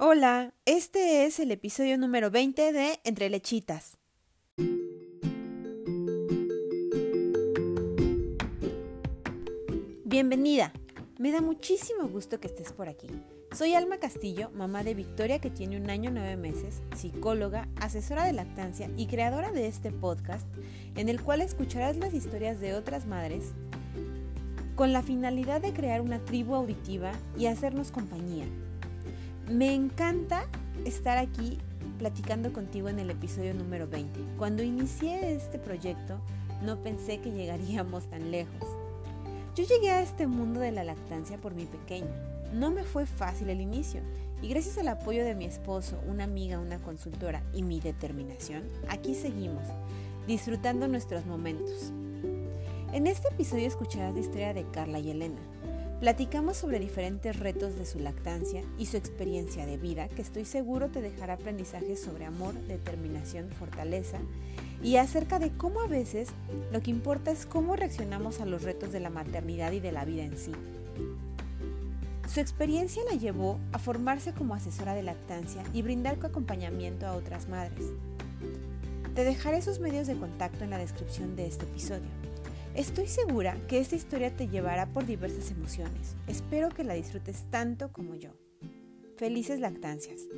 Hola, este es el episodio número 20 de Entre Lechitas. Bienvenida. Me da muchísimo gusto que estés por aquí. Soy Alma Castillo, mamá de Victoria que tiene un año nueve meses, psicóloga, asesora de lactancia y creadora de este podcast en el cual escucharás las historias de otras madres con la finalidad de crear una tribu auditiva y hacernos compañía me encanta estar aquí platicando contigo en el episodio número 20. Cuando inicié este proyecto no pensé que llegaríamos tan lejos. Yo llegué a este mundo de la lactancia por mi pequeña. No me fue fácil el inicio y gracias al apoyo de mi esposo, una amiga, una consultora y mi determinación, aquí seguimos, disfrutando nuestros momentos. En este episodio escucharás la historia de Carla y Elena, Platicamos sobre diferentes retos de su lactancia y su experiencia de vida que estoy seguro te dejará aprendizajes sobre amor, determinación, fortaleza y acerca de cómo a veces lo que importa es cómo reaccionamos a los retos de la maternidad y de la vida en sí. Su experiencia la llevó a formarse como asesora de lactancia y brindar acompañamiento a otras madres. Te dejaré sus medios de contacto en la descripción de este episodio. Estoy segura que esta historia te llevará por diversas emociones. Espero que la disfrutes tanto como yo. Felices lactancias.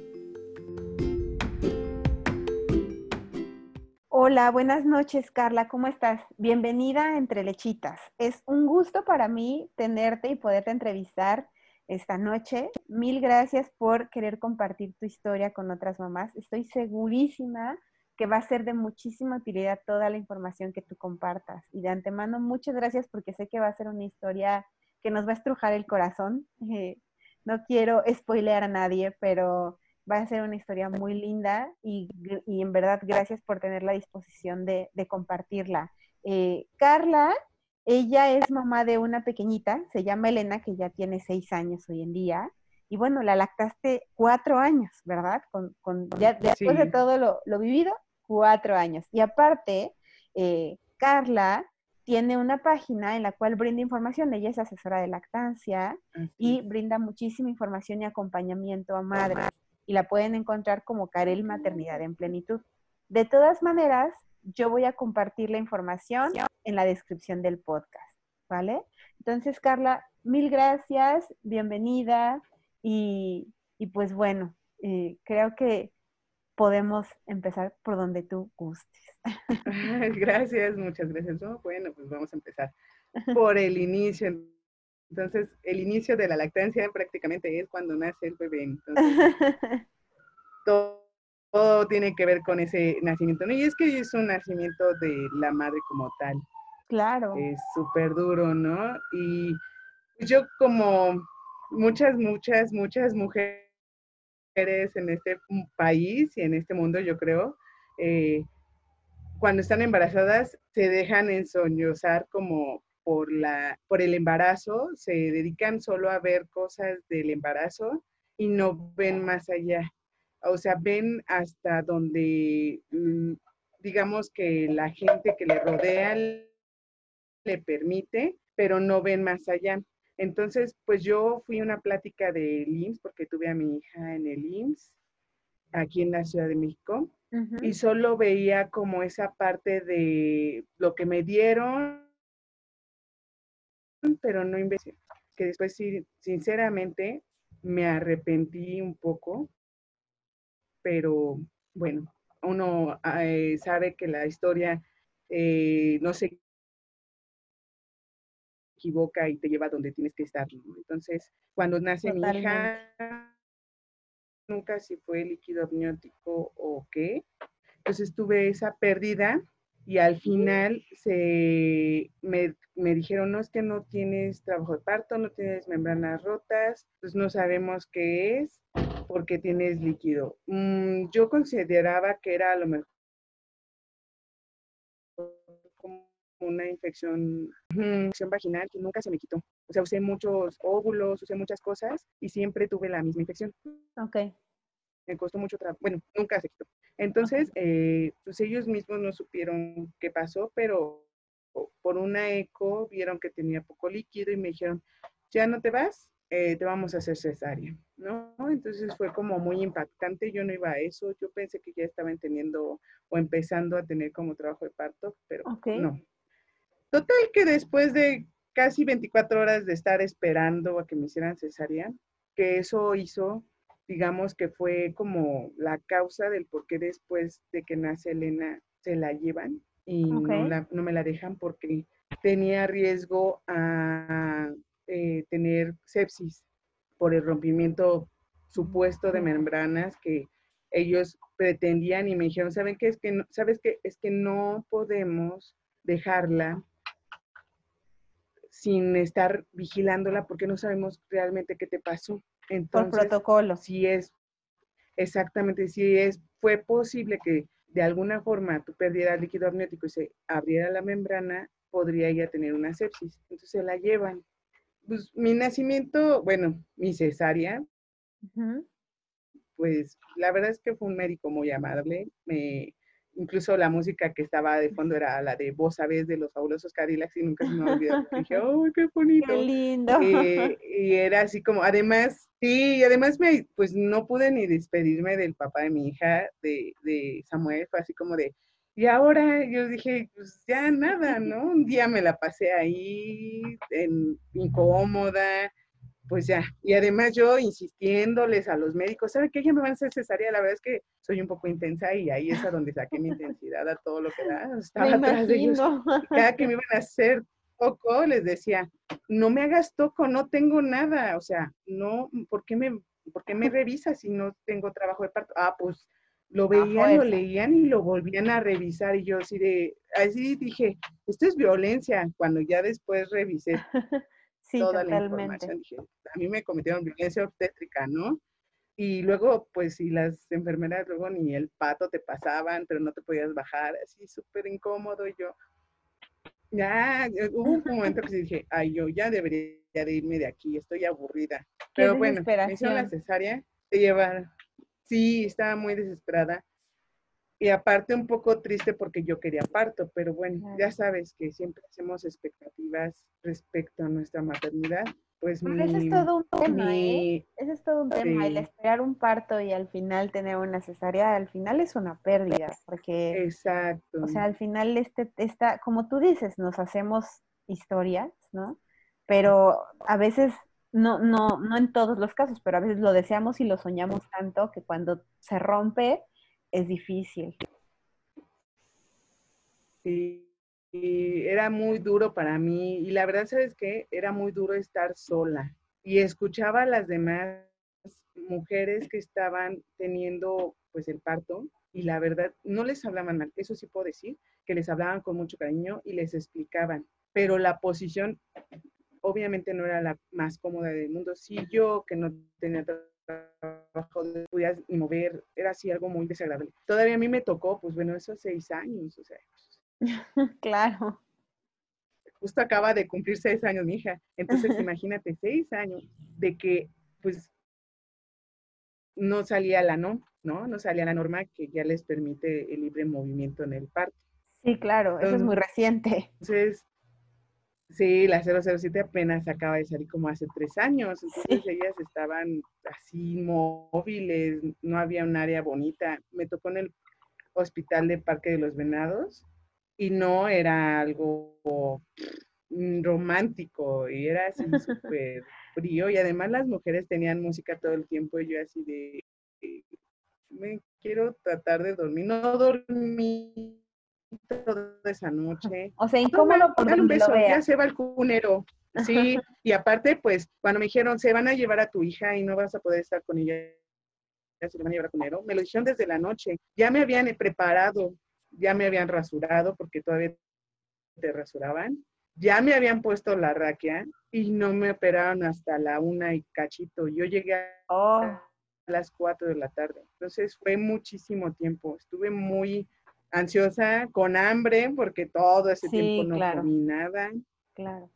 Hola, buenas noches Carla, ¿cómo estás? Bienvenida Entre Lechitas. Es un gusto para mí tenerte y poderte entrevistar esta noche. Mil gracias por querer compartir tu historia con otras mamás. Estoy segurísima que va a ser de muchísima utilidad toda la información que tú compartas. Y de antemano, muchas gracias porque sé que va a ser una historia que nos va a estrujar el corazón. Eh, no quiero spoilear a nadie, pero va a ser una historia muy linda y, en verdad gracias por tener la disposición de, compartirla. Eh, Carla, ella es mamá de una pequeñita, se llama Elena, que ya tiene seis años hoy en día. Y bueno, la lactaste cuatro años, ¿verdad? Con, ya, después de todo lo, lo, vivido, cuatro años. Y aparte, eh, Carla tiene una página en la cual brinda información. Ella es asesora de lactancia y brinda muchísima información y acompañamiento a madres. Y la pueden encontrar como Karel Maternidad en Plenitud. De todas maneras, yo voy a compartir la información en la descripción del podcast, ¿vale? Entonces, Carla, mil gracias, bienvenida y, pues bueno, eh, creo que podemos empezar por donde tú gustes. Gracias, muchas gracias. bueno, pues vamos a empezar por el inicio. Entonces, el inicio de la lactancia prácticamente es cuando nace el bebé. Entonces, todo, tiene que ver con ese nacimiento. Y es que es un nacimiento de la madre como tal. Claro. Es súper duro, ¿no? Y yo como muchas, muchas, muchas mujeres en este país y en este mundo, yo creo, eh, cuando están embarazadas se dejan ensoñosar como por, la, por el embarazo, se dedican solo a ver cosas del embarazo y no ven más allá. O sea, ven hasta donde, mm, digamos que la gente que le rodea le permite, pero no ven más allá. Entonces, pues yo fui a una plática de IMSS porque tuve a mi hija en el IMSS aquí en la Ciudad de México y solo veía como esa parte de lo que me dieron, pero no investigué. Que después, sí, sinceramente, me arrepentí un poco, pero bueno, uno eh, sabe que la historia eh, no se equivoca y te lleva donde tienes que estar. Entonces, cuando nace mi hija, nunca si fue líquido amniótico o qué. Entonces tuve esa pérdida y al final se me, me, dijeron, no es que no tienes trabajo de parto, no tienes membranas rotas, pues no sabemos qué es porque tienes líquido. Mm, yo consideraba que era a lo mejor una infección, infección vaginal que nunca se me quitó. O sea, usé muchos óvulos, usé muchas cosas y siempre tuve la misma infección. Ok. Me costó mucho trabajo. Bueno, nunca se quitó. Entonces, eh, pues ellos mismos no supieron qué pasó, pero por una eco vieron que tenía poco líquido y me dijeron, ya no te vas, eh, te vamos a hacer cesárea. ¿no? Entonces fue como muy impactante, yo no iba a eso, yo pensé que ya estaban teniendo o empezando a tener como trabajo de parto, pero no. Total que después de casi 24 horas de estar esperando a que me hicieran cesárea, que eso hizo, digamos que fue como la causa del por qué después de que nace Elena se la llevan y no, no, me la dejan porque tenía riesgo a eh, tener sepsis por el rompimiento supuesto de membranas que ellos pretendían y me dijeron, ¿saben qué? Es que no, ¿sabes qué? Es que no podemos dejarla sin estar vigilándola porque no sabemos realmente qué te pasó. Entonces, Por protocolo. Si es, exactamente, si es, fue posible que de alguna forma tú perdieras líquido amniótico y se abriera la membrana, podría ya tener una sepsis. Entonces se la llevan pues mi nacimiento, bueno, mi cesárea, pues la verdad es que fue un médico muy amable. Me, incluso la música que estaba de fondo era la de Vos sabés de los fabulosos Cadillacs y nunca se me olvidó. dije, ¡oh, qué bonito! ¡Qué lindo! Eh, y era así como, además, sí, y además me, pues no pude ni despedirme del papá de mi hija, de, de Samuel, fue así como de, y ahora yo dije, pues ya nada, ¿no? Un día me la pasé ahí, en, incómoda, pues ya. Y además yo insistiéndoles a los médicos, ¿saben qué? Ya me van a hacer cesárea. La verdad es que soy un poco intensa y ahí es a donde saqué mi intensidad a todo lo que da. Estaba atrás de ellos. Cada que me iban a hacer toco, les decía, no me hagas toco, no tengo nada. O sea, no, ¿por qué me, por qué me revisas si no tengo trabajo de parto? Ah, pues lo veían, lo leían y lo volvían a revisar y yo así de, así dije, esto es violencia, cuando ya después revisé toda la información, dije, a mí me cometieron violencia obstétrica, ¿no? Y luego, pues, si las enfermeras luego ni el pato te pasaban, pero no te podías bajar, así súper incómodo, y yo, ya, hubo un momento que dije, ay, yo ya debería de irme de aquí, estoy aburrida. Pero bueno, me hicieron la cesárea, te llevan Sí, estaba muy desesperada. Y aparte un poco triste porque yo quería parto, pero bueno, ya sabes que siempre hacemos expectativas respecto a nuestra maternidad. Pues mi, ese es todo un tema, ¿eh? Ese es todo un tema. El esperar un parto y al final tener una cesárea, al final es una pérdida, porque... Exacto. O sea, al final este, está, como tú dices, nos hacemos historias, ¿no? Pero a veces no, no, no en todos los casos, pero a veces lo deseamos y lo soñamos tanto que cuando se rompe es difícil. Sí, y era muy duro para mí y la verdad, ¿sabes qué? Era muy duro estar sola y escuchaba a las demás mujeres que estaban teniendo pues el parto y la verdad no les hablaban mal, eso sí puedo decir, que les hablaban con mucho cariño y les explicaban, pero la posición obviamente no era la más cómoda del mundo. Si yo, que no tenía trabajo, no podía ni mover, era así algo muy desagradable. Todavía a mí me tocó, pues bueno, esos seis años, o sea. claro. Justo acaba de cumplir seis años mi hija. Entonces, imagínate, seis años de que, pues, no salía la no, ¿no? No salía la norma que ya les permite el libre movimiento en el parque. Sí, claro, eso es muy reciente. Entonces, Sí, la 007 apenas acaba de salir como hace tres años, entonces ellas estaban así móviles, no había un área bonita. Me tocó en el hospital de Parque de los Venados y no era algo mm, romántico y era así súper frío y además las mujeres tenían música todo el tiempo y yo así de, me quiero tratar de dormir, no dormí toda esa noche. O sea, incómodo por un beso, ya se va el cunero. Sí, y aparte, pues, cuando me dijeron, se van a llevar a tu hija y no vas a poder estar con ella, se van a llevar a cunero, me lo dijeron desde la noche. Ya me habían preparado, ya me habían rasurado, porque todavía te rasuraban. Ya me habían puesto la raquia y no me operaron hasta la una y cachito. Yo llegué a oh. las cuatro de la tarde. Entonces fue muchísimo tiempo. Estuve muy, ansiosa, con hambre, porque todo ese tiempo no comí nada. Claro.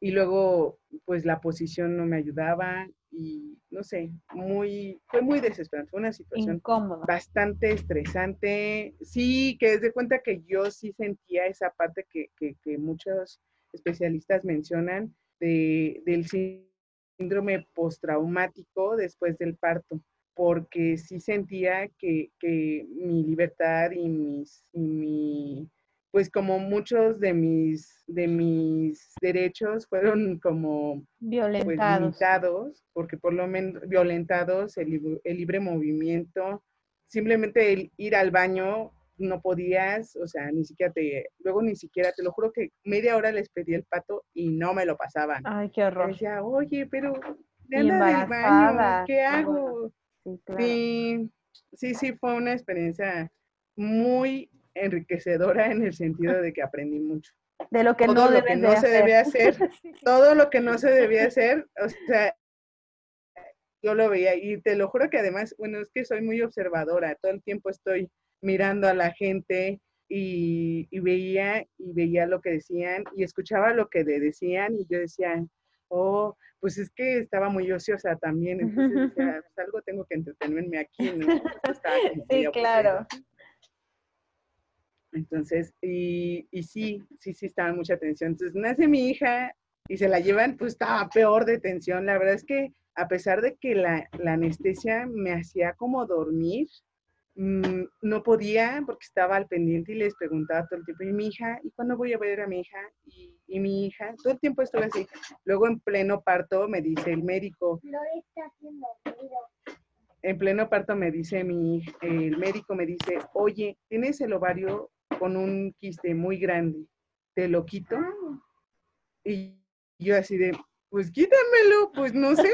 Y luego, pues la posición no me ayudaba y no sé, muy, fue muy desesperante, fue una situación Incómoda. bastante estresante. Sí, que desde cuenta que yo sí sentía esa parte que, que, que muchos especialistas mencionan de, del síndrome postraumático después del parto, porque sí sentía que, mi libertad y, mis, mi, pues como muchos de mis, de mis derechos fueron como pues, violentados, limitados, porque por lo menos violentados el, el libre movimiento, simplemente el ir al baño no podías, o sea, ni siquiera te, luego ni siquiera, te lo juro que media hora les pedí el pato y no me lo pasaban. Ay, qué horror. decía, oye, pero anda del baño, ¿qué hago? Sí, sí, sí, fue una experiencia muy enriquecedora en el sentido de que aprendí mucho. De lo que todo no, lo que no se debía hacer, todo lo que no se debía hacer, o sea, yo lo veía y te lo juro que además, bueno, es que soy muy observadora, todo el tiempo estoy mirando a la gente y, veía y veía lo que decían y escuchaba lo que le decían y yo decía, oh, pues es que estaba muy ociosa también, entonces decía, pues algo tengo que entretenerme aquí, ¿no? sí, claro. Entonces, y, y sí, sí, sí estaba mucha tensión. Entonces nace mi hija y se la llevan, pues estaba peor de tensión. La verdad es que a pesar de que la, la anestesia me hacía como dormir, Mm, no podía porque estaba al pendiente y les preguntaba todo el tiempo, ¿y mi hija? ¿Y cuándo voy a ver a mi hija? ¿Y, mi hija? Todo el tiempo estuve así. Luego en pleno parto me dice el médico. No está haciendo En pleno parto me dice mi, el médico me dice, oye, tienes el ovario con un quiste muy grande, ¿te lo quito? Ah. Y yo así de, pues quítamelo, pues no sé,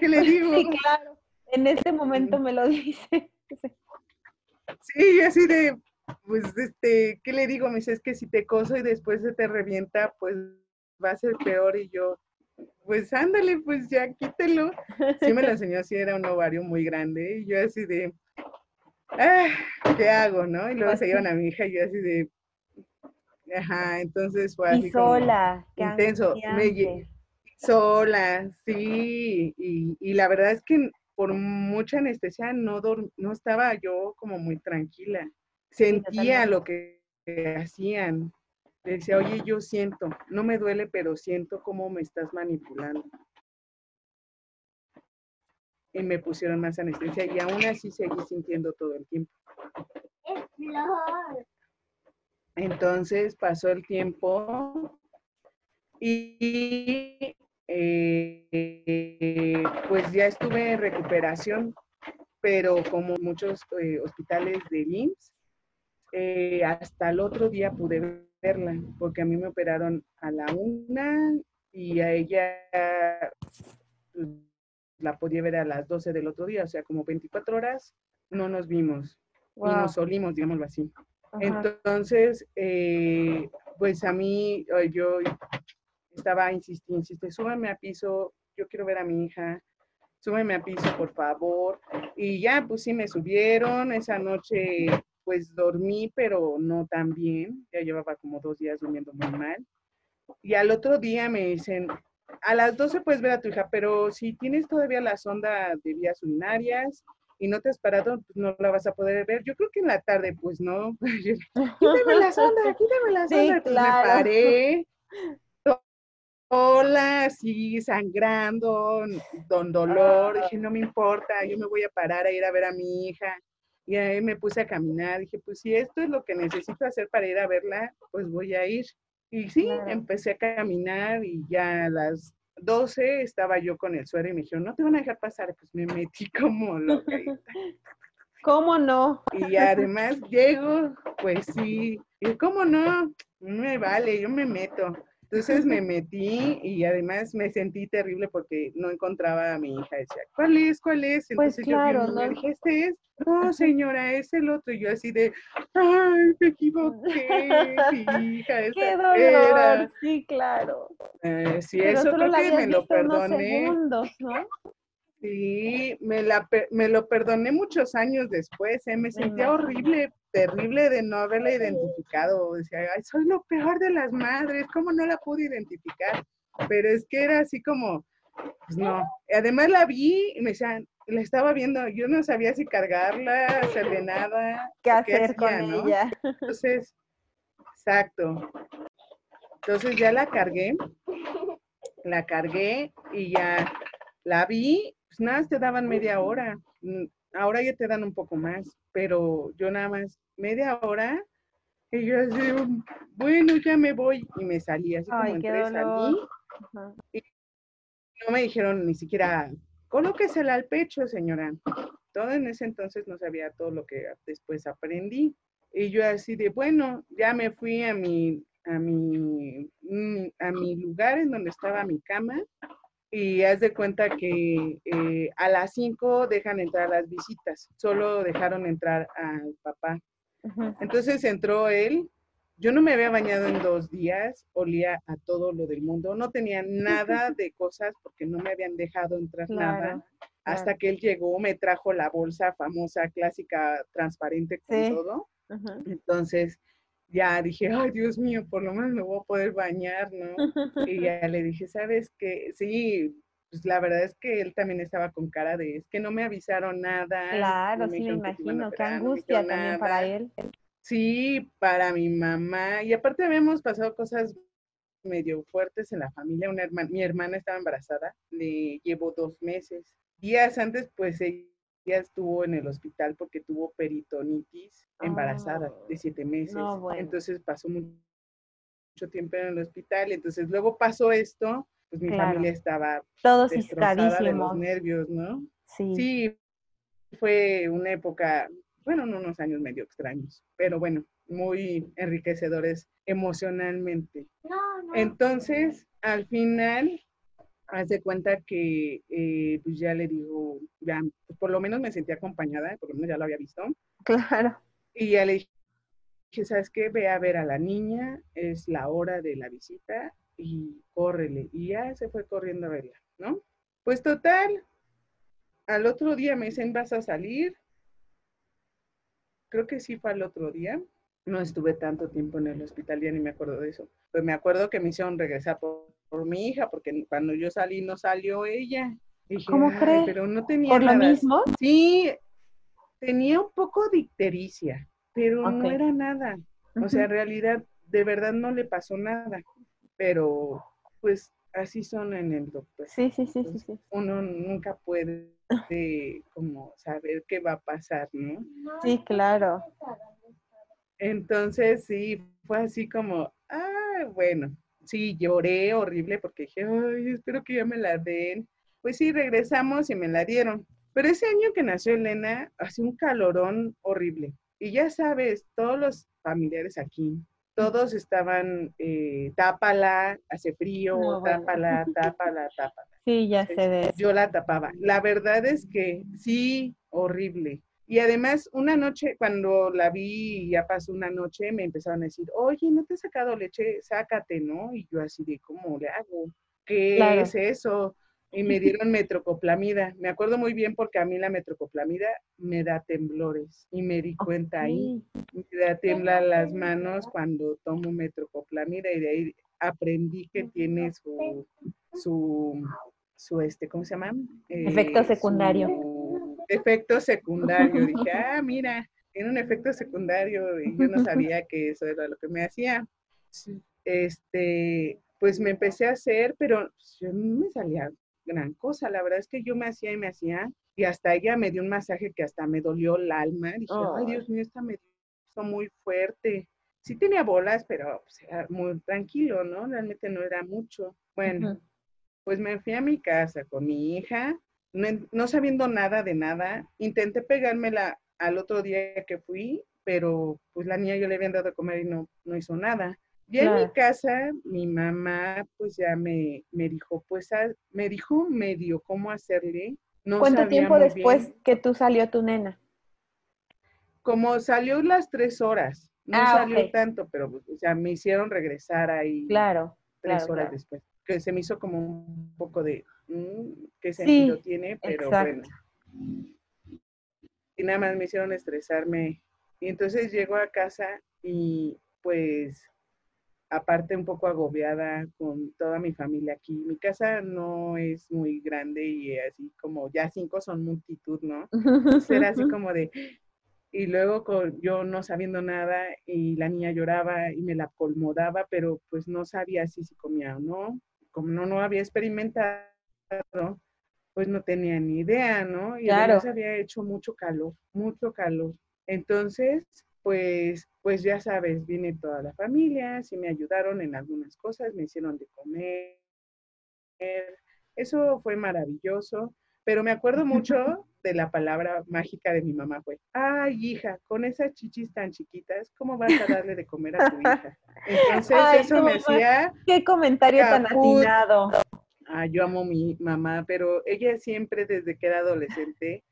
¿qué le digo? Sí, claro, en este momento me lo dice. Sí, así de, pues, este, ¿qué le digo? Me dice, es que si te coso y después se te revienta, pues va a ser peor. Y yo, pues ándale, pues ya quítelo. Sí me lo enseñó así, era un ovario muy grande. Y yo así de, ah, ¿qué hago, no? Y luego se llevan a mi hija y yo así de, ajá, entonces fue así. Y sola, intenso. Me, sola, sí. Y, y la verdad es que por mucha anestesia no, no estaba yo como muy tranquila. Sentía lo que hacían. decía, oye, yo siento, no me duele, pero siento cómo me estás manipulando. Y me pusieron más anestesia y aún así seguí sintiendo todo el tiempo. Entonces pasó el tiempo y eh, pues ya estuve en recuperación, pero como muchos eh, hospitales de IMSS, eh, hasta el otro día pude verla, porque a mí me operaron a la una y a ella la podía ver a las 12 del otro día, o sea, como 24 horas no nos vimos y nos solimos, digámoslo así. Entonces, pues a mí, yo estaba insistiendo, insiste, súbeme a piso, yo quiero ver a mi hija, súbeme a piso, por favor. Y ya, pues sí, me subieron. Esa noche, pues dormí, pero no tan bien. Ya llevaba como dos días durmiendo muy mal. Y al otro día me dicen, a las 12 puedes ver a tu hija, pero si tienes todavía la sonda de vías urinarias y no te has parado, pues no la vas a poder ver. Yo creo que en la tarde, pues no. quítame la sonda, quítame la sonda. Sí, claro. Me paré, hola, así sangrando, don dolor, dije, no me importa, yo me voy a parar a ir a ver a mi hija. Y ahí me puse a caminar, dije, pues si esto es lo que necesito hacer para ir a verla, pues voy a ir. Y sí, empecé a caminar y ya a las 12 estaba yo con el suero y me dijeron, no te van a dejar pasar, pues me metí como loca. ¿Cómo no? Y además llego, pues sí, y cómo no, no me vale, yo me meto. Entonces me metí y además me sentí terrible porque no encontraba a mi hija. Decía, ¿cuál es? ¿Cuál es? Pues Entonces claro, yo ¿no? dije, este es. No, señora, es el otro. Y yo así de, ay, me equivoqué, mi hija, Qué dolor, sí, claro. Eh, sí, eso creo que me lo perdoné. Segundos, ¿no? Sí, me, la, me lo perdoné muchos años después, ¿eh? me sentía horrible, terrible de no haberla identificado. Decía, ay, soy lo peor de las madres, ¿cómo no la pude identificar? Pero es que era así como, pues no. Además la vi y me decían, la estaba viendo, yo no sabía si cargarla, hacerle nada. ¿Qué hacer con ella? Entonces, exacto. Entonces ya la cargué, la cargué y ya la vi, pues nada, te daban media hora. Mm, ahora ya te dan un poco más, pero yo nada más media hora. Y yo así, bueno, ya me voy. Y me salí, así como entré, salí. Y no me dijeron ni siquiera, colóquesela al pecho, señora. Todo en ese entonces no sabía todo lo que después aprendí. Y yo así de, bueno, ya me fui a mi, a mi, mm, a mi lugar en donde estaba mi cama y haz de cuenta que eh, a las 5 dejan entrar las visitas, solo dejaron entrar al papá. Entonces entró él, yo no me había bañado en dos días, olía a todo lo del mundo, no tenía nada de cosas porque no me habían dejado entrar nada. Hasta que él llegó, me trajo la bolsa famosa, clásica, transparente con todo. Entonces, ya dije, ay Dios mío, por lo menos me voy a poder bañar, ¿no? Y ya le dije, ¿sabes qué? Sí, pues la verdad es que él también estaba con cara de, es que no me avisaron nada. Claro, sí, me imagino, qué angustia también para él. Sí, para mi mamá. Y aparte habíamos pasado cosas medio fuertes en la familia. Una hermana, mi hermana estaba embarazada, le llevo dos meses. Días antes, pues ella estuvo en el hospital porque tuvo peritonitis embarazada de siete meses. Entonces pasó mucho tiempo en el hospital. Entonces luego pasó esto, pues mi familia estaba todos de los nervios, ¿no? Sí. Sí, fue una época, bueno, unos años medio extraños, pero bueno, muy enriquecedores emocionalmente. Entonces, al final, hace cuenta que eh, pues ya le digo, ya, pues por lo menos me sentí acompañada, por lo menos ya lo había visto. Claro. Y ya le dije, ¿sabes qué? Ve a ver a la niña, es la hora de la visita y córrele. Y ya se fue corriendo a verla, ¿no? Pues total, al otro día me dicen, ¿vas a salir? Creo que sí fue al otro día. No estuve tanto tiempo en el hospital, ya ni me acuerdo de eso. Pues me acuerdo que me hicieron regresar por, mi hija, porque cuando yo salí no salió ella. ¿Cómo crees? Pero no tenía ¿Por lo mismo? Sí, tenía un poco de ictericia, pero no era nada. O sea, en realidad, de verdad no le pasó nada. Pero, pues, así son en el doctor. Sí, sí, sí, sí, sí. Uno nunca puede como saber qué va a pasar, ¿no? Sí, claro. Entonces, sí, fue así como, ah, bueno, sí, lloré horrible porque dije, ay, espero que ya me la den. Pues sí, regresamos y me la dieron. Pero ese año que nació Elena, hacía un calorón horrible. Y ya sabes, todos los familiares aquí, todos estaban, eh, tápala, hace frío, tápala, tápala, tápala. Sí, ya sé de Yo la tapaba. La verdad es que sí, horrible. Y además, una noche, cuando la vi, ya pasó una noche, me empezaron a decir, oye, ¿no te he sacado leche? Sácate, ¿no? Y yo así de, ¿cómo le hago? ¿Qué es eso? y me dieron metrocoplamida. Me acuerdo muy bien porque a mí la metrocoplamida me da temblores y me di cuenta ahí. Me da temblar las manos cuando tomo metrocoplamida y de ahí aprendí que tiene su, su, su este, ¿cómo se llama? efecto eh, secundario. Efecto secundario. Dije, ah, mira, tiene un efecto secundario y yo no sabía que eso era lo que me hacía. Este, pues me empecé a hacer, pero yo no me salía gran cosa. La verdad es que yo me hacía y me hacía, y hasta ella me dio un masaje que hasta me dolió el alma. Dije, ay, Dios mío, esta me hizo muy fuerte. Sí tenía bolas, pero pues, era muy tranquilo, ¿no? Realmente no era mucho. Bueno, pues me fui a mi casa con mi hija, no, sabiendo nada de nada. Intenté pegármela al otro día que fui, pero pues la niña yo le había dado de comer y no, no hizo nada. Ya en mi casa, mi mamá pues ya me, me dijo, pues ah, me dijo medio cómo hacerle. No ¿Cuánto tiempo después que tú salió tu nena? Como salió las tres horas, no ah, salió tanto, pero pues, o sea, me hicieron regresar ahí claro, tres horas después. Que se me hizo como un poco de, ¿qué sentido tiene? Pero bueno. Y nada más me hicieron estresarme. Y entonces llego a casa y pues aparte un poco agobiada con toda mi familia aquí. Mi casa no es muy grande y así como ya cinco son multitud, ¿no? Era así como de... Y luego con, yo no sabiendo nada y la niña lloraba y me la colmodaba, pero pues no sabía si se comía o no. Como no, no había experimentado, pues no tenía ni idea, ¿no? Y además había hecho mucho calor, mucho calor. Entonces, pues, pues ya sabes, vine toda la familia, sí me ayudaron en algunas cosas, me hicieron de comer. Eso fue maravilloso, pero me acuerdo mucho de la palabra mágica de mi mamá fue, ay hija, con esas chichis tan chiquitas, ¿cómo vas a darle de comer a tu hija? Entonces eso me hacía... Qué comentario tan atinado. Ah, yo amo a mi mamá, pero ella siempre desde que era adolescente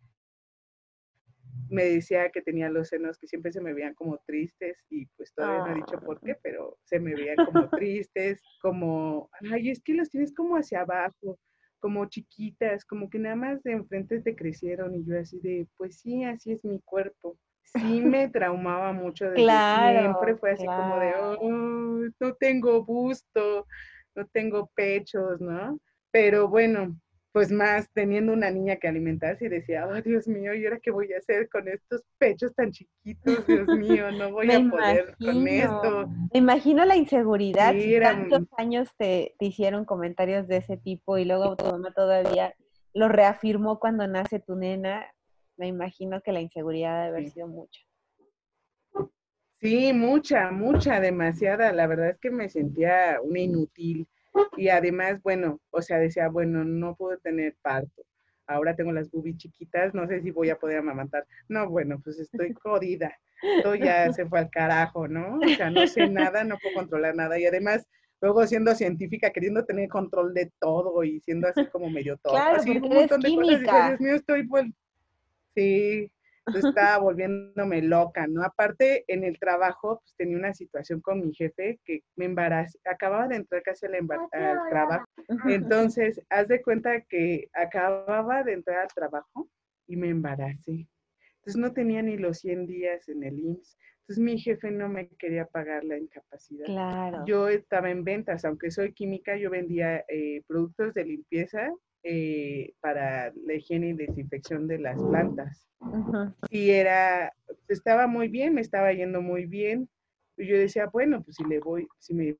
me decía que tenía los senos que siempre se me veían como tristes y pues todavía no he dicho por qué, ah. pero se me veían como tristes, como, ay, es que los tienes como hacia abajo, como chiquitas, como que nada más de enfrente te crecieron y yo así de, pues sí, así es mi cuerpo. Sí me traumaba mucho desde claro, siempre, fue así como de, oh, no tengo busto, no tengo pechos, ¿no? Pero bueno, pues más teniendo una niña que alimentarse y decía, oh Dios mío, ¿y ahora qué voy a hacer con estos pechos tan chiquitos? Dios mío, no voy a poder con esto. Me imagino la inseguridad, si tantos años te, te, hicieron comentarios de ese tipo y luego tu mamá todavía lo reafirmó cuando nace tu nena, me imagino que la inseguridad debe haber sido mucha. Sí, mucha, mucha, demasiada. La verdad es que me sentía una inútil y además, bueno, o sea, decía, bueno, no puedo tener parto. Ahora tengo las boobies chiquitas, no sé si voy a poder amamantar. No, bueno, pues estoy jodida. Todo ya se fue al carajo, ¿no? O sea, no sé nada, no puedo controlar nada. Y además, luego siendo científica, queriendo tener control de todo y siendo así como medio todo. Claro, así un montón de cosas. Dios mío, estoy pues. Sí, estaba volviéndome loca, ¿no? Aparte, en el trabajo, pues tenía una situación con mi jefe que me embarazé, acababa de entrar casi al, al trabajo. Entonces, haz de cuenta que acababa de entrar al trabajo y me embaracé. Entonces, no tenía ni los 100 días en el IMSS. Entonces, mi jefe no me quería pagar la incapacidad. Claro. Yo estaba en ventas, aunque soy química, yo vendía eh, productos de limpieza eh, para la higiene y desinfección de las plantas. Y era, estaba muy bien, me estaba yendo muy bien. Y yo decía, bueno, pues si le voy, si me,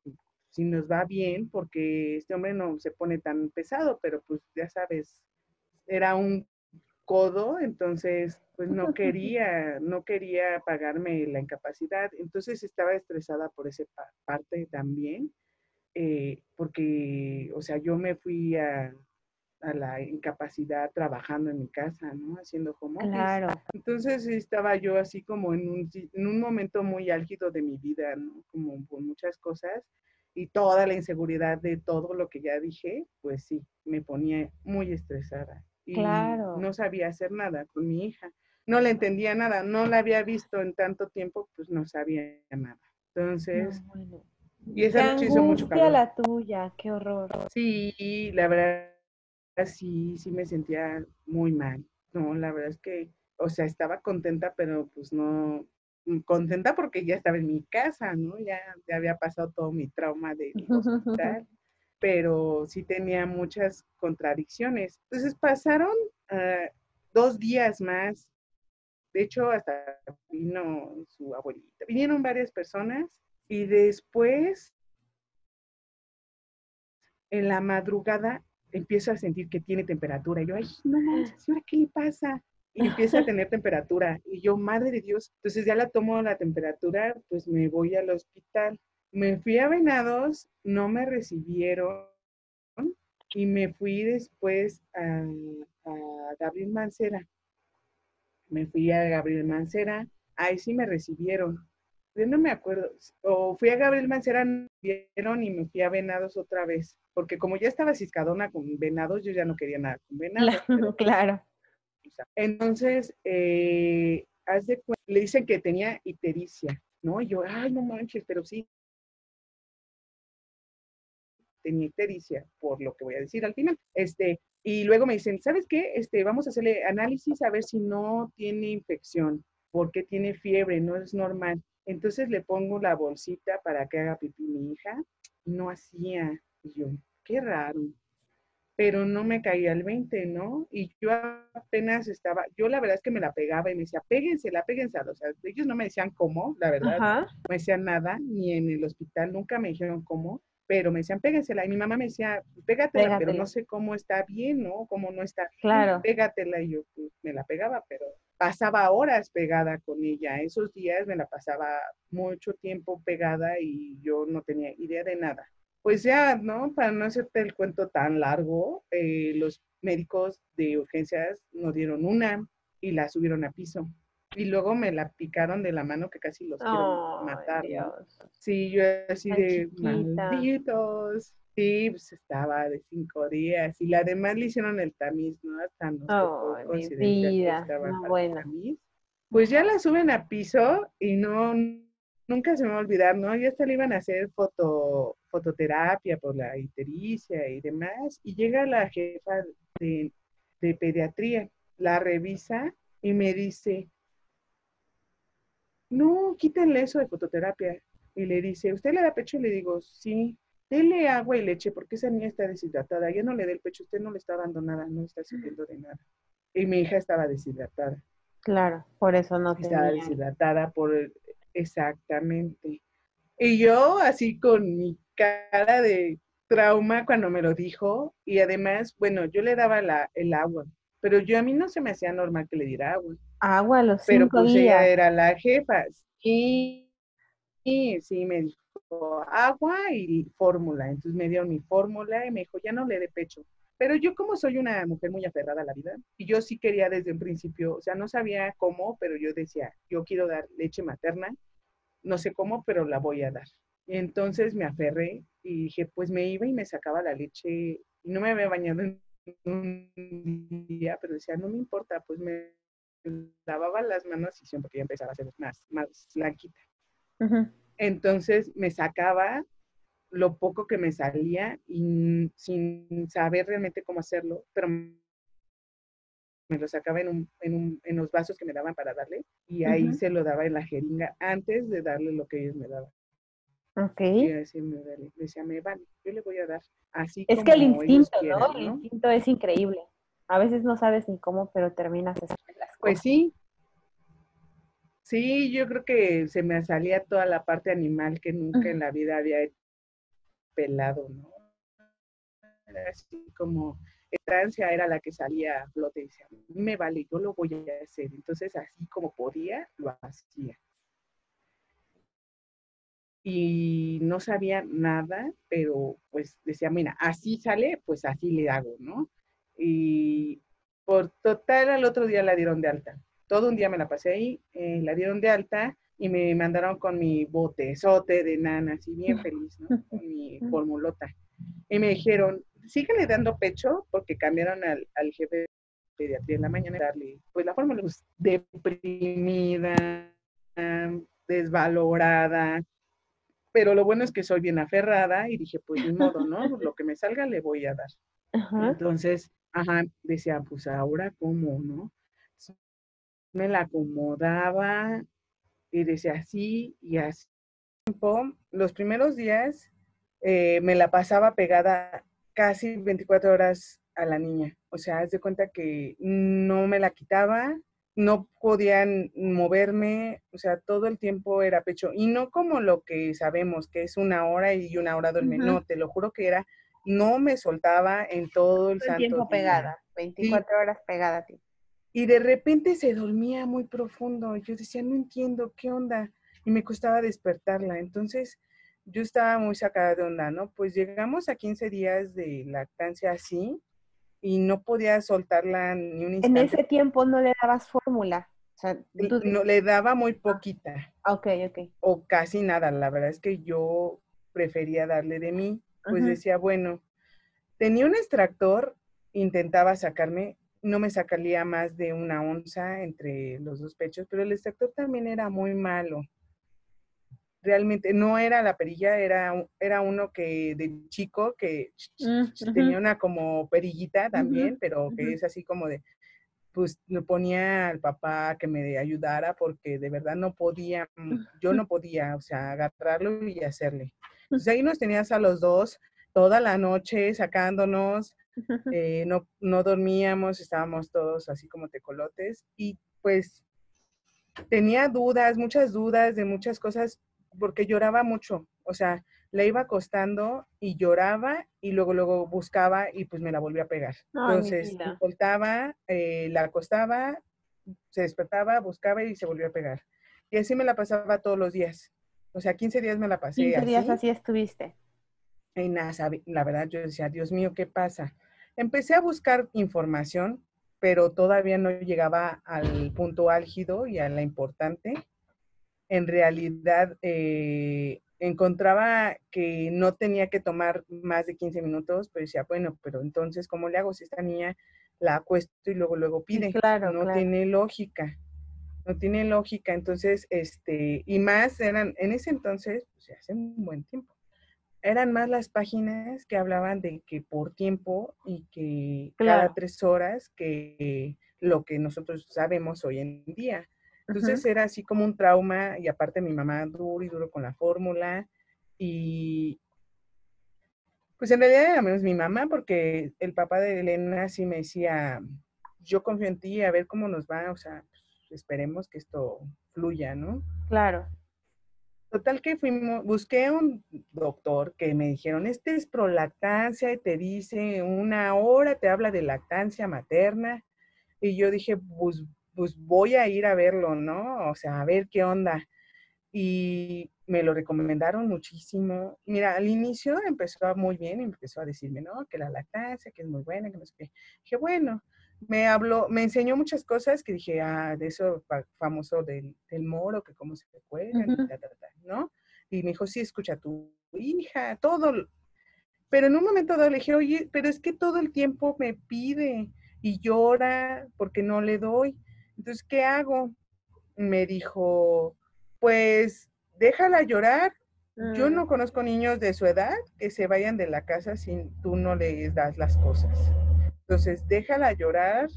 si nos va bien, porque este hombre no se pone tan pesado, pero pues ya sabes, era un codo, entonces pues no quería, no quería pagarme la incapacidad, entonces estaba estresada por esa parte también, eh, porque, o sea, yo me fui a, a la incapacidad trabajando en mi casa, ¿no? Haciendo home Claro. Entonces estaba yo así como en un, en un momento muy álgido de mi vida, ¿no? Como por muchas cosas y toda la inseguridad de todo lo que ya dije, pues sí, me ponía muy estresada. Y claro. no sabía hacer nada con mi hija. No le entendía nada, no la había visto en tanto tiempo, pues no sabía nada. Entonces, y esa noche hizo mucho calor. la tuya, qué horror. Sí, la verdad sí, sí me sentía muy mal. No, la verdad es que, o sea, estaba contenta, pero pues no, mm, contenta porque ya estaba en mi casa, ¿no? Ya, ya había pasado todo mi trauma de hospital, pero sí tenía muchas contradicciones. Entonces pasaron ah, dos días más. De hecho, hasta vino su abuelita. Vinieron varias personas y después, en la madrugada, empiezo a sentir que tiene temperatura. Y yo, ay, no manches, ¿ahora qué le pasa? Y empieza a tener temperatura. Y yo, madre de Dios, entonces ya la tomo la temperatura, pues me voy al hospital. Me fui a Venados, no me recibieron y me fui después a, a Gabriel Mancera. Me fui a Gabriel Mancera, ahí sí me recibieron. Yo no me acuerdo, o fui a Gabriel Mancera, me vieron y me fui a Venados otra vez porque como ya estaba ciscadona con venados, yo ya no quería nada con venados. Claro. entonces, eh, le dicen que tenía ictericia, ¿no? Y yo, ay, no manches, pero sí. Tenía ictericia, por lo que voy a decir al final. Este, y luego me dicen, ¿sabes qué? Este, vamos a hacerle análisis a ver si no tiene infección, porque tiene fiebre, no es normal. Entonces le pongo la bolsita para que haga pipí mi hija. No hacía. Y yo, qué raro. Pero no me caía el 20, ¿no? Y yo apenas estaba, yo la verdad es que me la pegaba y me decía, péguensela, péguensela. O sea, ellos no me decían cómo, la verdad, no me decían nada, ni en el hospital, nunca me dijeron cómo, pero me decían, pégasela. Y mi mamá me decía, pégatela, pero no sé cómo está bien, ¿no? Cómo no está bien, claro. pégatela. Y yo pues, me la pegaba, pero pasaba horas pegada con ella. Esos días me la pasaba mucho tiempo pegada y yo no tenía idea de nada. Pues ya, ¿no? Para no hacerte el cuento tan largo, eh, los médicos de urgencias nos dieron una y la subieron a piso. Y luego me la picaron de la mano que casi los quiero matar. Sí, yo así de malditos. Sí, pues estaba de cinco días. Y la demás le hicieron el tamiz, ¿no? Hasta nos oh, mi vida. buena. Pues ya la suben a piso y no, nunca se me va a olvidar, ¿no? Ya hasta le iban a hacer foto, fototerapia por la ictericia y demás. Y llega la jefa de, de pediatría, la revisa y me dice, no, quítenle eso de fototerapia. Y le dice, ¿usted le da pecho? Y le digo, sí, dele agua y leche porque esa niña está deshidratada. Ya no le dé el pecho, usted no le está dando nada, no está sirviendo de nada. Y mi hija estaba deshidratada. Claro, por eso no tenía. Estaba deshidratada por, exactamente. Y yo así con mi cara de trauma cuando me lo dijo y además, bueno, yo le daba la, el agua, pero yo a mí no se me hacía normal que le diera agua. Agua los Pero pues ella era la jefa. Y, y sí, me dijo agua y fórmula. Entonces me dio mi fórmula y me dijo, ya no le dé pecho. Pero yo como soy una mujer muy aferrada a la vida, y yo sí quería desde un principio, o sea, no sabía cómo, pero yo decía, yo quiero dar leche materna, no sé cómo, pero la voy a dar. Entonces me aferré y dije, pues me iba y me sacaba la leche y no me había bañado en un día, pero decía, no me importa, pues me lavaba las manos y siempre ya empezaba a ser más, más blanquita. Entonces me sacaba lo poco que me salía y sin saber realmente cómo hacerlo, pero me lo sacaba en, un, en, un, en los vasos que me daban para darle y ahí se lo daba en la jeringa antes de darle lo que ellos me daban. Ok. Y así me decía, me vale, yo le voy a dar así. Es que el instinto, ¿no? El instinto es increíble. A veces no sabes ni cómo, pero terminas haciendo las cosas. Pues sí. Sí, yo creo que se me salía toda la parte animal que nunca en la vida había pelado, ¿no? Era así como, estancia era la que salía a flote y decía, me vale, yo lo voy a hacer. Entonces, así como podía, lo hacía. Y no sabía nada, pero pues decía, mira, así sale, pues así le hago, ¿no? y por total al otro día la dieron de alta. Todo un día me la pasé ahí, eh, la dieron de alta y me mandaron con mi botezote de nana, así bien feliz, ¿no? Con mi formulota. Y me dijeron, síguele dando pecho porque cambiaron al, al jefe de pediatría en la mañana y darle, pues la fórmula pues, deprimida, desvalorada, pero lo bueno es que soy bien aferrada y dije, pues ni modo, ¿no? Lo que me salga le voy a dar. Entonces, Ajá, decía, pues ahora cómo, ¿no? Me la acomodaba y decía así y así. Los primeros días eh, me la pasaba pegada casi 24 horas a la niña. O sea, haz de cuenta que no me la quitaba, no podían moverme, o sea, todo el tiempo era pecho. Y no como lo que sabemos, que es una hora y una hora duerme. No, te lo juro que era no me soltaba en todo el, todo el tiempo pegada, 24 horas pegada a ti. Y de repente se dormía muy profundo. Yo decía, no entiendo qué onda. Y me costaba despertarla. Entonces, yo estaba muy sacada de onda, ¿no? Pues llegamos a 15 días de lactancia así y no podía soltarla ni un instante. En ese tiempo no le dabas fórmula. O sea, No, le daba muy poquita. Ok, ok. O casi nada. La verdad es que yo prefería darle de mí pues decía, bueno, tenía un extractor, intentaba sacarme, no me sacaría más de una onza entre los dos pechos, pero el extractor también era muy malo. Realmente no era la perilla, era, era uno que de chico que mm, tenía una como perillita también, pero que es así como de, pues le ponía al papá que me ayudara porque de verdad no podía, mm, yo no podía, o sea, agarrarlo y hacerle. Pues ahí nos tenías a los dos toda la noche sacándonos, eh, no, no dormíamos, estábamos todos así como tecolotes y pues tenía dudas, muchas dudas de muchas cosas porque lloraba mucho, o sea, le iba acostando y lloraba y luego luego buscaba y pues me la volvía a pegar. Entonces, soltaba, eh, la acostaba, se despertaba, buscaba y se volvió a pegar. Y así me la pasaba todos los días. O sea, 15 días me la pasé 15 días así estuviste. Y nada, la verdad yo decía, Dios mío, ¿qué pasa? Empecé a buscar información, pero todavía no llegaba al punto álgido y a la importante. En realidad, eh, encontraba que no tenía que tomar más de 15 minutos, pero decía, bueno, pero entonces, ¿cómo le hago si esta niña la acuesto y luego, luego pide? claro, no tiene lógica, no tiene lógica. Entonces, este, y más eran, en ese entonces, pues hace un buen tiempo, eran más las páginas que hablaban de que por tiempo y que cada tres horas que lo que nosotros sabemos hoy en día. Entonces era así como un trauma y aparte mi mamá duro y duro con la fórmula y pues en realidad era menos mi mamá porque el papá de Elena sí me decía, yo confío en ti, a ver cómo nos va, o sea, pues, esperemos que esto fluya, ¿no? Claro. Total que fuimos, busqué un doctor que me dijeron, este es prolactancia y te dice una hora, te habla de lactancia materna. Y yo dije, pues, pues voy a ir a verlo, ¿no? O sea, a ver qué onda. Y me lo recomendaron muchísimo. Mira, al inicio empezó muy bien, empezó a decirme, ¿no? Que la lactancia, que es muy buena, que no sé qué. Dije, bueno, me habló, me enseñó muchas cosas que dije, ah, de eso famoso del, moro, que cómo se recuerda, ¿no? Y me dijo, sí, escucha tu hija, todo. Pero en un momento dado le dije, oye, pero es que todo el tiempo me pide y llora porque no le doy. Entonces, ¿qué hago? Me dijo, pues déjala llorar. Yo mm. no conozco niños de su edad que se vayan de la casa si tú no les das las cosas. Entonces, déjala llorar,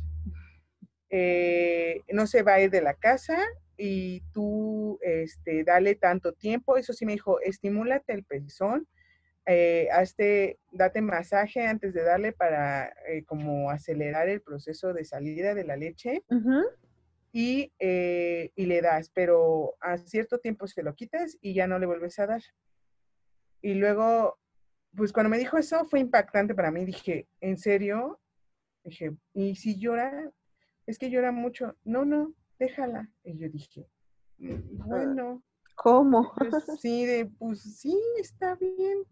eh, no se va a ir de la casa y tú este, dale tanto tiempo. Eso sí me dijo, estimúlate el pezón, eh, hazte, date masaje antes de darle para eh, como acelerar el proceso de salida de la leche. Y, y, le das, pero a cierto tiempo se lo quitas y ya no le vuelves a dar. Y luego, pues cuando me dijo eso fue impactante para mí. Dije, ¿en serio? Dije, ¿y si llora? Es que llora mucho. No, no, déjala. Y yo dije, mm, bueno. ¿Cómo? Pues, sí, de, pues sí, está bien.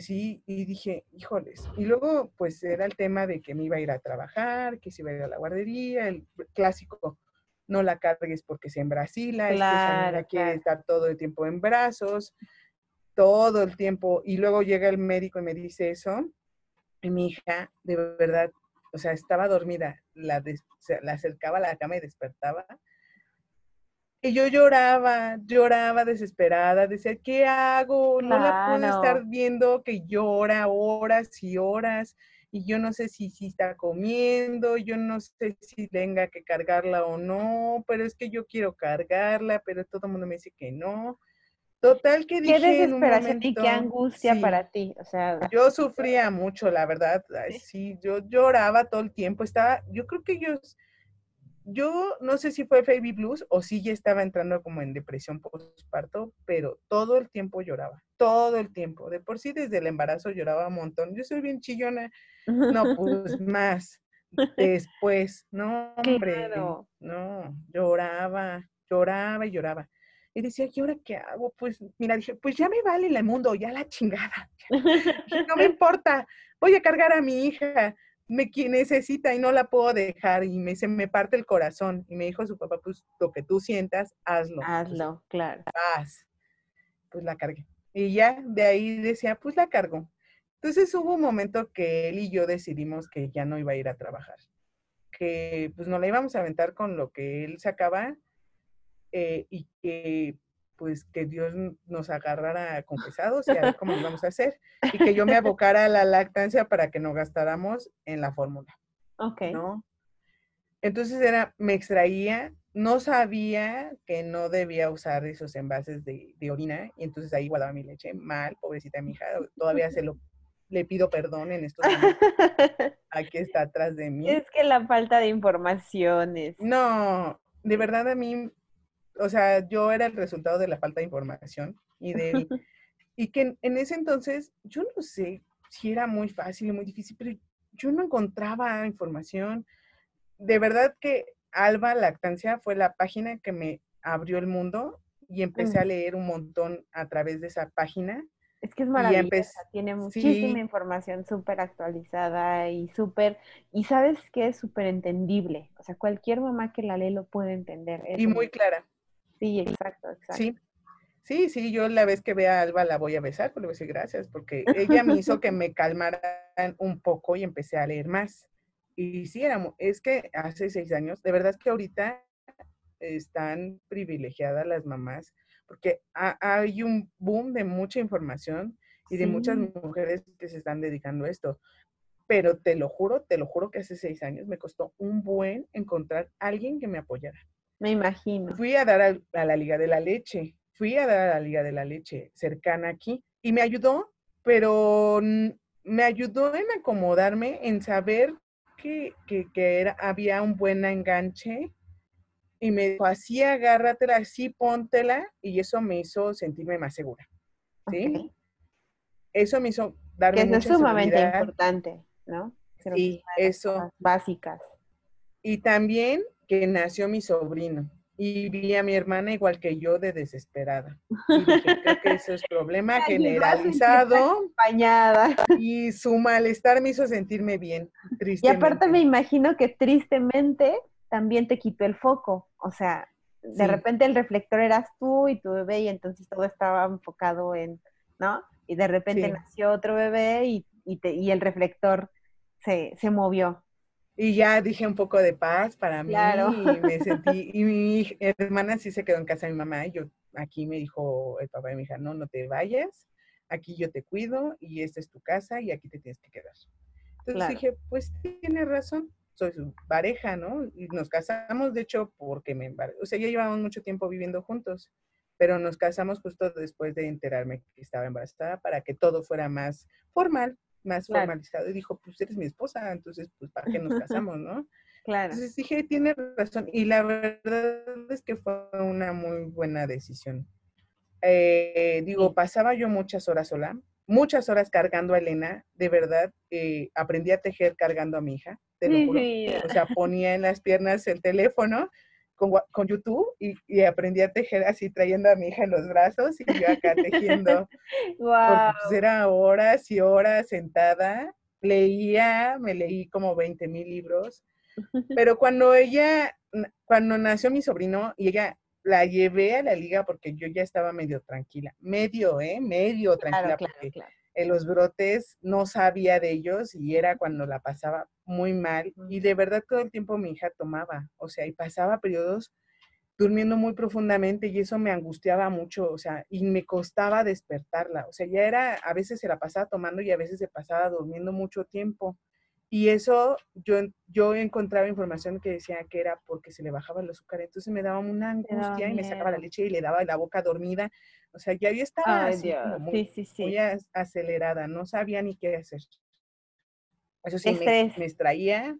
Sí, y dije, híjoles. Y luego, pues era el tema de que me iba a ir a trabajar, que se iba a ir a la guardería, el clásico, no la cargues porque se embrasila, claro, es que quiere estar todo el tiempo en brazos, todo el tiempo. Y luego llega el médico y me dice eso. Y mi hija, de verdad, o sea, estaba dormida, la, la acercaba a la cama y despertaba. Y yo lloraba, lloraba desesperada, decía, ¿qué hago? No la puedo estar viendo que llora horas y horas y yo no sé si, si está comiendo, yo no sé si tenga que cargarla o no, pero es que yo quiero cargarla, pero todo el mundo me dice que no. Total que dije. Qué desesperación y qué angustia para ti. O sea. Yo sufría mucho, la verdad. sí, yo lloraba todo el tiempo. Estaba, yo creo que yo, yo no sé si fue baby blues o si ya estaba entrando como en depresión postparto, pero todo el tiempo lloraba, todo el tiempo. De por sí desde el embarazo lloraba un montón. Yo soy bien chillona. No, pues más. Después, no, hombre, no, lloraba, lloraba y lloraba. Y decía, ¿y ahora qué hago? Pues, mira, dije, pues ya me vale el mundo, ya la chingada. no me importa, voy a cargar a mi hija, me necesita y no la puedo dejar. Y me, se me parte el corazón. Y me dijo su papá, pues lo que tú sientas, hazlo. Pues, hazlo, claro. Haz. Pues la cargué. Y ya de ahí decía, pues la cargo. Entonces hubo un momento que él y yo decidimos que ya no iba a ir a trabajar. Que pues no la íbamos a aventar con lo que él sacaba eh, y que pues que Dios nos agarrara confesados y a ver cómo lo íbamos a hacer y que yo me abocara a la lactancia para que no gastáramos en la fórmula. Ok. ¿no? Entonces era, me extraía, no sabía que no debía usar esos envases de, orina y entonces ahí guardaba mi leche mal, pobrecita mi hija, todavía se lo le pido perdón en estos momentos. Aquí está atrás de mí. Es que la falta de informaciones. No, de verdad a mí o sea, yo era el resultado de la falta de información y del Y que en, ese entonces, yo no sé si era muy fácil o muy difícil, pero yo no encontraba información. De verdad que Alba Lactancia fue la página que me abrió el mundo y empecé a leer un montón a través de esa página. Es que es maravillosa, tiene muchísima información súper actualizada y súper, y sabes que es súper entendible. O sea, cualquier mamá que la lee lo puede entender. y muy clara. Sí, exacto, exacto. Sí. Sí, sí, yo la vez que vea a Alba la voy a besar, pues le voy a decir gracias, porque ella me hizo que me calmaran un poco y empecé a leer más. Y sí, era, es que hace seis años, de verdad es que ahorita están privilegiadas las mamás, porque hay un boom de mucha información y de muchas mujeres que se están dedicando a esto. Pero te lo juro, te lo juro que hace seis años me costó un buen encontrar a alguien que me apoyara. Me imagino. Fui a dar a, la Liga de la Leche, fui a dar a la Liga de la Leche cercana aquí y me ayudó, pero me ayudó en acomodarme, en saber que, que, que era, había un buen enganche y me dijo, así agárratela, así póntela, y eso me hizo sentirme más segura. ¿Sí? Eso me hizo darme que eso es sumamente importante, ¿no? sí, eso. Básicas. Y también que nació mi sobrino y vi a mi hermana igual que yo de desesperada. Y creo que eso es problema generalizado. Y su malestar me hizo sentirme bien, Y aparte me imagino que tristemente también te quitó el foco. O sea, de repente el reflector eras tú y tu bebé y entonces todo estaba enfocado en, ¿no? Y de repente nació otro bebé y, y, el reflector se, se, movió. Y ya dije un poco de paz para mí y me sentí, y mi hermana sí se quedó en casa de mi mamá y yo, aquí me dijo el papá de mi hija, no, no te vayas, aquí yo te cuido y esta es tu casa y aquí te tienes que quedar. Entonces dije, pues tiene razón, soy su pareja, ¿no? Y nos casamos, de hecho, porque me O sea, ya llevamos mucho tiempo viviendo juntos, pero nos casamos justo después de enterarme que estaba embarazada para que todo fuera más formal, más formalizado. Y dijo, pues eres mi esposa, entonces, pues, ¿para qué nos casamos, no? Claro. Entonces dije, tiene razón. Y la verdad es que fue una muy buena decisión. Eh, digo, pasaba yo muchas horas sola, muchas horas cargando a Elena. De verdad, eh, aprendí a tejer cargando a mi hija o sea, ponía en las piernas el teléfono con, con YouTube y, y, aprendí a tejer así, trayendo a mi hija en los brazos y yo acá tejiendo. wow. Pues era horas y horas sentada. Leía, me leí como 20 mil libros. Pero cuando ella, cuando nació mi sobrino y ella la llevé a la liga porque yo ya estaba medio tranquila, medio, ¿eh? Medio tranquila porque en los brotes no sabía de ellos y era cuando la pasaba muy mal y de verdad todo el tiempo mi hija tomaba, o sea, y pasaba periodos durmiendo muy profundamente y eso me angustiaba mucho, o sea, y me costaba despertarla, o sea, ya era, a veces se la pasaba tomando y a veces se pasaba durmiendo mucho tiempo. Y eso yo, yo encontraba información que decía que era porque se le bajaba el azúcar, entonces me daba una angustia y me sacaba la leche y le daba la boca dormida. O sea, ya yo estaba así muy, acelerada, no sabía ni qué hacer. Eso sí, me, me, extraía,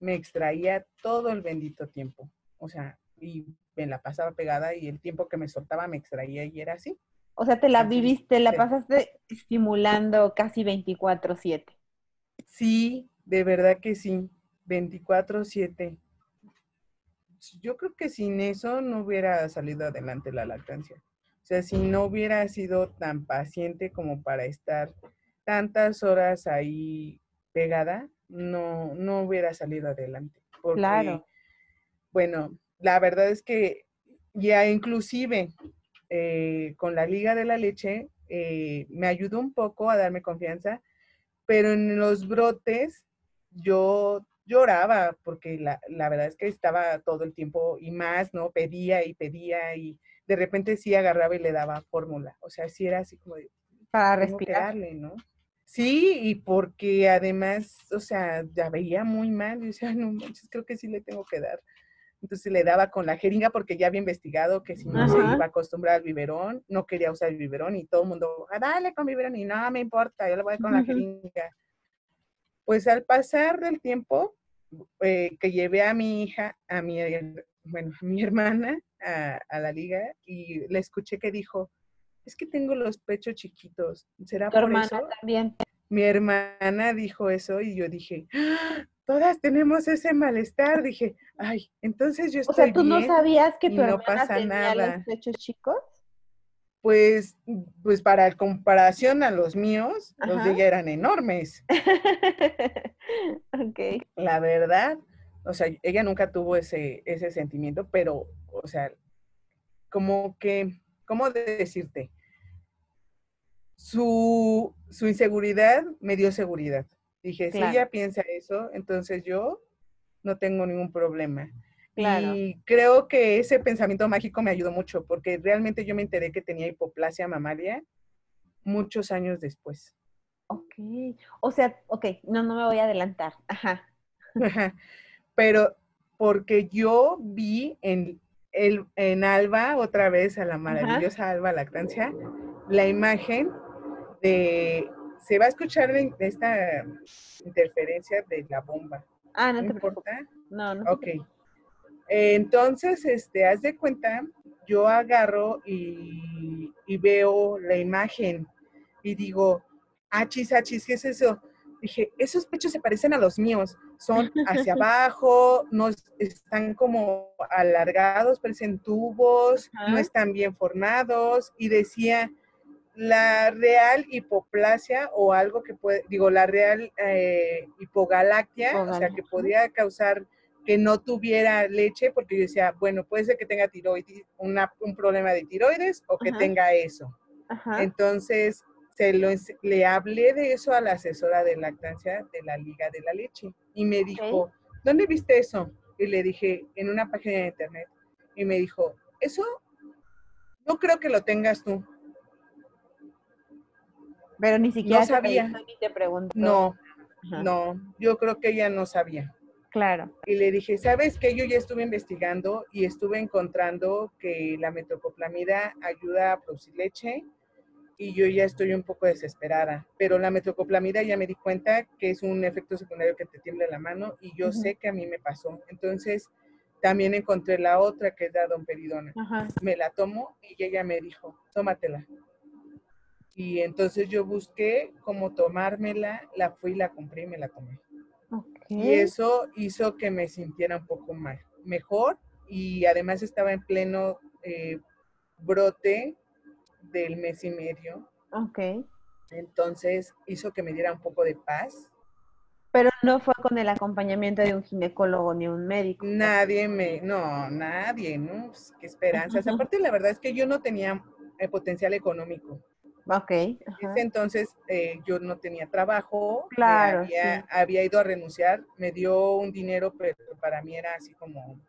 me extraía todo el bendito tiempo. O sea, y me la pasaba pegada y el tiempo que me soltaba me extraía y era así. O sea, te la viviste, la pasaste estimulando casi 24/7. Sí, de verdad que sí, 24/7. Yo creo que sin eso no hubiera salido adelante la lactancia. O sea, si no hubiera sido tan paciente como para estar tantas horas ahí pegada, no, no hubiera salido adelante. claro. Bueno, la verdad es que ya inclusive eh, con la Liga de la Leche eh, me ayudó un poco a darme confianza pero en los brotes yo lloraba porque la, verdad es que estaba todo el tiempo y más, ¿no? Pedía y pedía y de repente sí agarraba y le daba fórmula. O sea, sí era así como de... Para respirarle, ¿no? Sí, y porque además, o sea, ya veía muy mal y decía, no manches, creo que sí le tengo que dar. Entonces le daba con la jeringa porque ya había investigado que si no se iba a acostumbrar al biberón, no quería usar el biberón y todo el mundo, ah, dale con biberón y no me importa, yo le voy con la jeringa. Pues al pasar del tiempo eh, que llevé a mi hija, a mi, bueno, a mi hermana a, a, la liga y le escuché que dijo, es que tengo los pechos chiquitos. ¿Será tu por hermana eso? también. Mi hermana dijo eso y yo dije, ¡Ah! todas tenemos ese malestar. Dije, ay, entonces yo O estoy sea, ¿tú no bien. sabías que tu no hermana pasa tenía nada. los pechos chicos? Pues, pues para comparación a los míos, los de ella eran enormes. ok. La verdad, o sea, ella nunca tuvo ese, ese sentimiento, pero, o sea, como que, ¿cómo decirte? Su, su inseguridad me dio seguridad. Dije, Claro. si ella piensa eso, entonces yo no tengo ningún problema. Claro. Y creo que ese pensamiento mágico me ayudó mucho, porque realmente yo me enteré que tenía hipoplasia mamaria muchos años después. Ok. O sea, ok, no, no me voy a adelantar. Ajá. Ajá. Pero porque yo vi en, el, en Alba, otra vez a la maravillosa Alba Lactancia, la imagen de, se va a escuchar de- de esta interferencia de la bomba. Ah, ¿No no te preocupes. importa? No, no. Ok. Entonces, este, haz de cuenta, yo agarro y, y veo la imagen y digo, achis, achis, ¿qué es eso? Dije, esos pechos se parecen a los míos, son hacia abajo, no es- están como alargados, parecen tubos, no están bien formados y decía, la real hipoplasia o algo que puede, digo, la real eh, hipogalactia, o sea, que podría causar que no tuviera leche, porque yo decía, bueno, puede ser que tenga tiroides, una- un problema de tiroides o que Ajá. tenga eso. Ajá. Entonces, se lo, le hablé de eso a la asesora de lactancia de la Liga de la Leche y me dijo, ¿dónde viste eso? Y le dije, en una página de internet. Y me dijo, eso no creo que lo tengas tú. Pero ni siquiera sabía. ni te preguntó. No, Ajá. no, yo creo que ella no sabía. Claro. Y le dije, ¿sabes qué? Yo ya estuve investigando y estuve encontrando que la metocoplamida ayuda a producir leche y yo ya estoy un poco desesperada. Pero la metocoplamida ya me di cuenta que es un efecto secundario que te tiembla la mano y yo sé que a mí me pasó. Entonces, también encontré la otra que es la domperidona. Me la tomo y ella me dijo, tómatela. Y entonces yo busqué cómo tomármela, la fui, la compré y me la tomé. Y eso hizo que me sintiera un poco mal, mejor y además estaba en pleno eh, brote del mes y medio, Ok. entonces hizo que me diera un poco de paz. Pero no fue con el acompañamiento de un ginecólogo ni un médico. Nadie me, no, nadie, ¿no? Pues, qué esperanzas. Aparte, la verdad es que yo no tenía eh, potencial económico. Ok. Ese entonces eh, yo no tenía trabajo, Claro, había, sí. había ido a renunciar, me dio un dinero, pero para mí era así como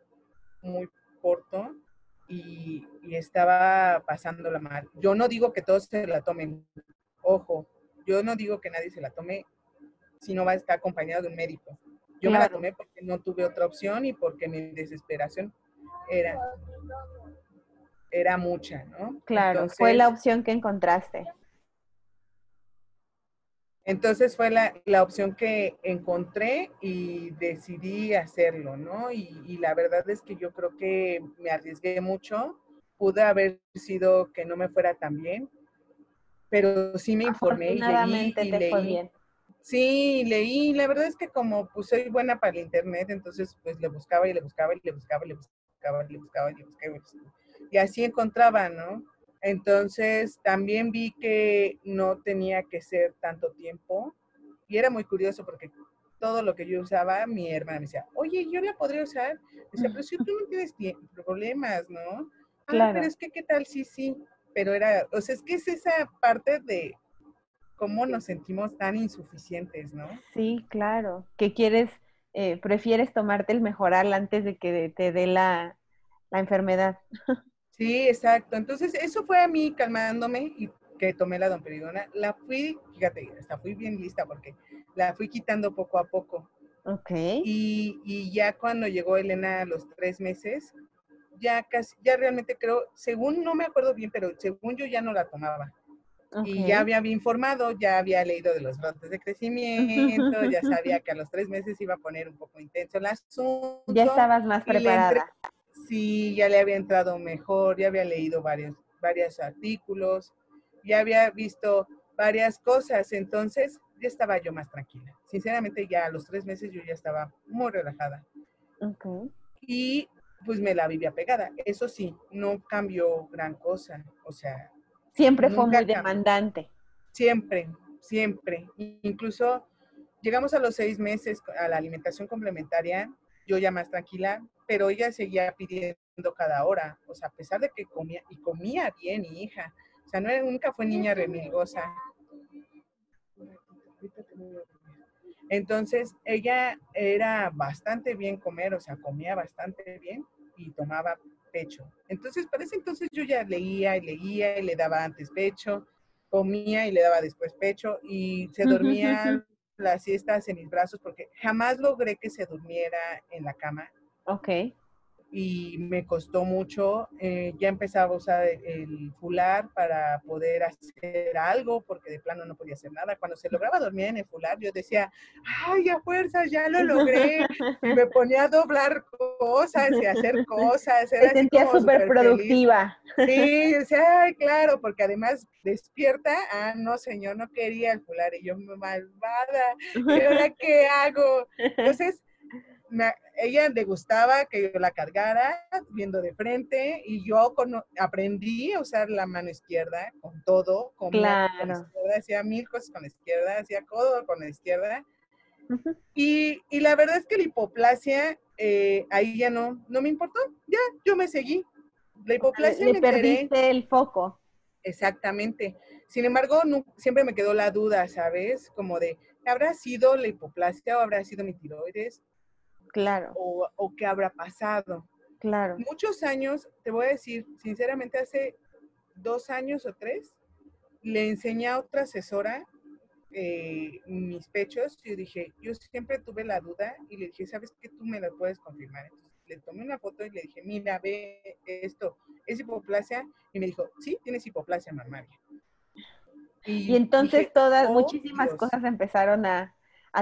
muy corto y, y estaba pasándola mal. Yo no digo que todos se la tomen, ojo, yo no digo que nadie se la tome si no va a estar acompañado de un médico. Yo me la Claro. tomé porque no tuve otra opción y porque mi desesperación era, era mucha, ¿no? Claro. fue la opción que encontraste. Entonces fue la, la opción que encontré y decidí hacerlo, ¿no? Y, y la verdad es que yo creo que me arriesgué mucho. Pude haber sido que no me fuera tan bien, pero sí me informé y leí y te fue leí. bien. Sí, leí. La verdad es que como pues soy buena para el internet, entonces pues le buscaba y le buscaba y le buscaba y le buscaba y le buscaba y le buscaba. Y, le buscaba. Y así encontraba, ¿no? Entonces también vi que no tenía que ser tanto tiempo y era muy curioso porque todo lo que yo usaba, mi hermana me decía, oye, yo la podría usar. Me decía, pero si tú no tienes tie- problemas, ¿no? Ah, Claro. pero es que, ¿qué tal? Sí, sí. Pero era, o sea, es que es esa parte de cómo nos sentimos tan insuficientes, ¿no? Sí, claro. Que quieres, eh, prefieres tomarte el mejoral antes de que te dé la, la enfermedad. Sí, exacto. Entonces, eso fue a mí calmándome y que tomé la domperidona. La fui, fíjate, hasta fui bien lista porque la fui quitando poco a poco. Ok. Y, y ya cuando llegó Elena a los tres meses, ya casi, ya realmente creo, según, no me acuerdo bien, pero según yo ya no la tomaba. Y ya había informado, ya había leído de los brotes de crecimiento, ya sabía que a los tres meses iba a poner un poco intenso el asunto. Ya estabas más preparada. Sí, ya le había entrado mejor, ya había leído varios, varios artículos ya había visto varias cosas, entonces ya estaba yo más tranquila. Sinceramente, ya a los tres meses yo ya estaba muy relajada. Y pues me la vivía pegada. Eso sí, no cambió gran cosa. O sea. Siempre fue muy demandante. Siempre, siempre. Incluso llegamos a los seis meses a la alimentación complementaria, yo ya más tranquila, pero ella seguía pidiendo cada hora. O sea, a pesar de que comía, y comía bien, mi hija. O sea, no, nunca fue niña remilgosa. Entonces, ella era bastante bien comer, o sea, comía bastante bien y tomaba pecho. Entonces, para ese entonces yo ya leía y leía y le daba antes pecho, comía y le daba después pecho y se dormía las siestas en mis brazos porque jamás logré que se durmiera en la cama. Ok y me costó mucho. Eh, ya empezaba a usar el fular para poder hacer algo, porque de plano no podía hacer nada. Cuando se lograba dormir en el fular, yo decía, ay, a fuerzas, ya lo logré. me ponía a doblar cosas y a hacer cosas. Era sentía súper productiva. Sí, decía, ay, claro, porque además despierta, ah, no, señor, no quería el fular. Y yo, malvada, ¿y ahora qué hago? Entonces, ella le gustaba que yo la cargara viendo de frente y yo aprendí a usar la mano izquierda con todo, con, la izquierda, hacía mil cosas con la izquierda, hacía codo con la izquierda. y, y, la verdad es que la hipoplasia eh, ahí ya no, no me importó, ya, yo me seguí. La hipoplasia Le perdiste el foco. Exactamente. Sin embargo, siempre me quedó la duda, ¿sabes? Como de, ¿habrá sido la hipoplasia o habrá sido mi tiroides? Claro. O, qué habrá pasado. Claro. Muchos años, te voy a decir, sinceramente, hace dos años o tres, le enseñé a otra asesora eh, mis pechos y dije, yo siempre tuve la duda y le dije, ¿sabes qué? Tú me la puedes confirmar. Entonces, le tomé una foto y le dije, mira, ve esto, ¿es hipoplasia? Y me dijo, sí, tienes hipoplasia mamaria. Y, entonces todas, oh, muchísimas cosas empezaron a,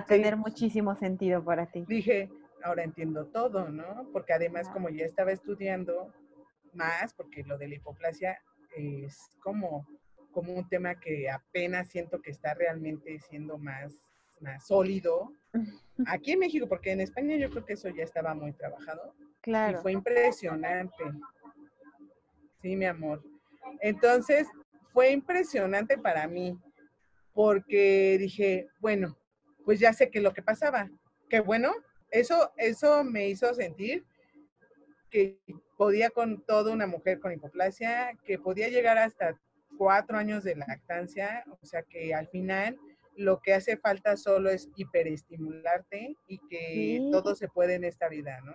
tener muchísimo sentido para ti. Dije, ahora entiendo todo, ¿no? Porque además como ya estaba estudiando más, porque lo de la hipoplasia es como, como un tema que apenas siento que está realmente siendo más, más sólido aquí en México, porque en España yo creo que eso ya estaba muy trabajado. Claro. Y fue impresionante. Sí, mi amor. Entonces, fue impresionante para mí, porque dije, bueno, pues ya sé que lo que pasaba. Qué bueno, eso, eso me hizo sentir que podía con toda una mujer con hipoplasia, que podía llegar hasta cuatro años de lactancia, o sea que al final lo que hace falta solo es hiperestimularte y que todo se puede en esta vida, ¿no?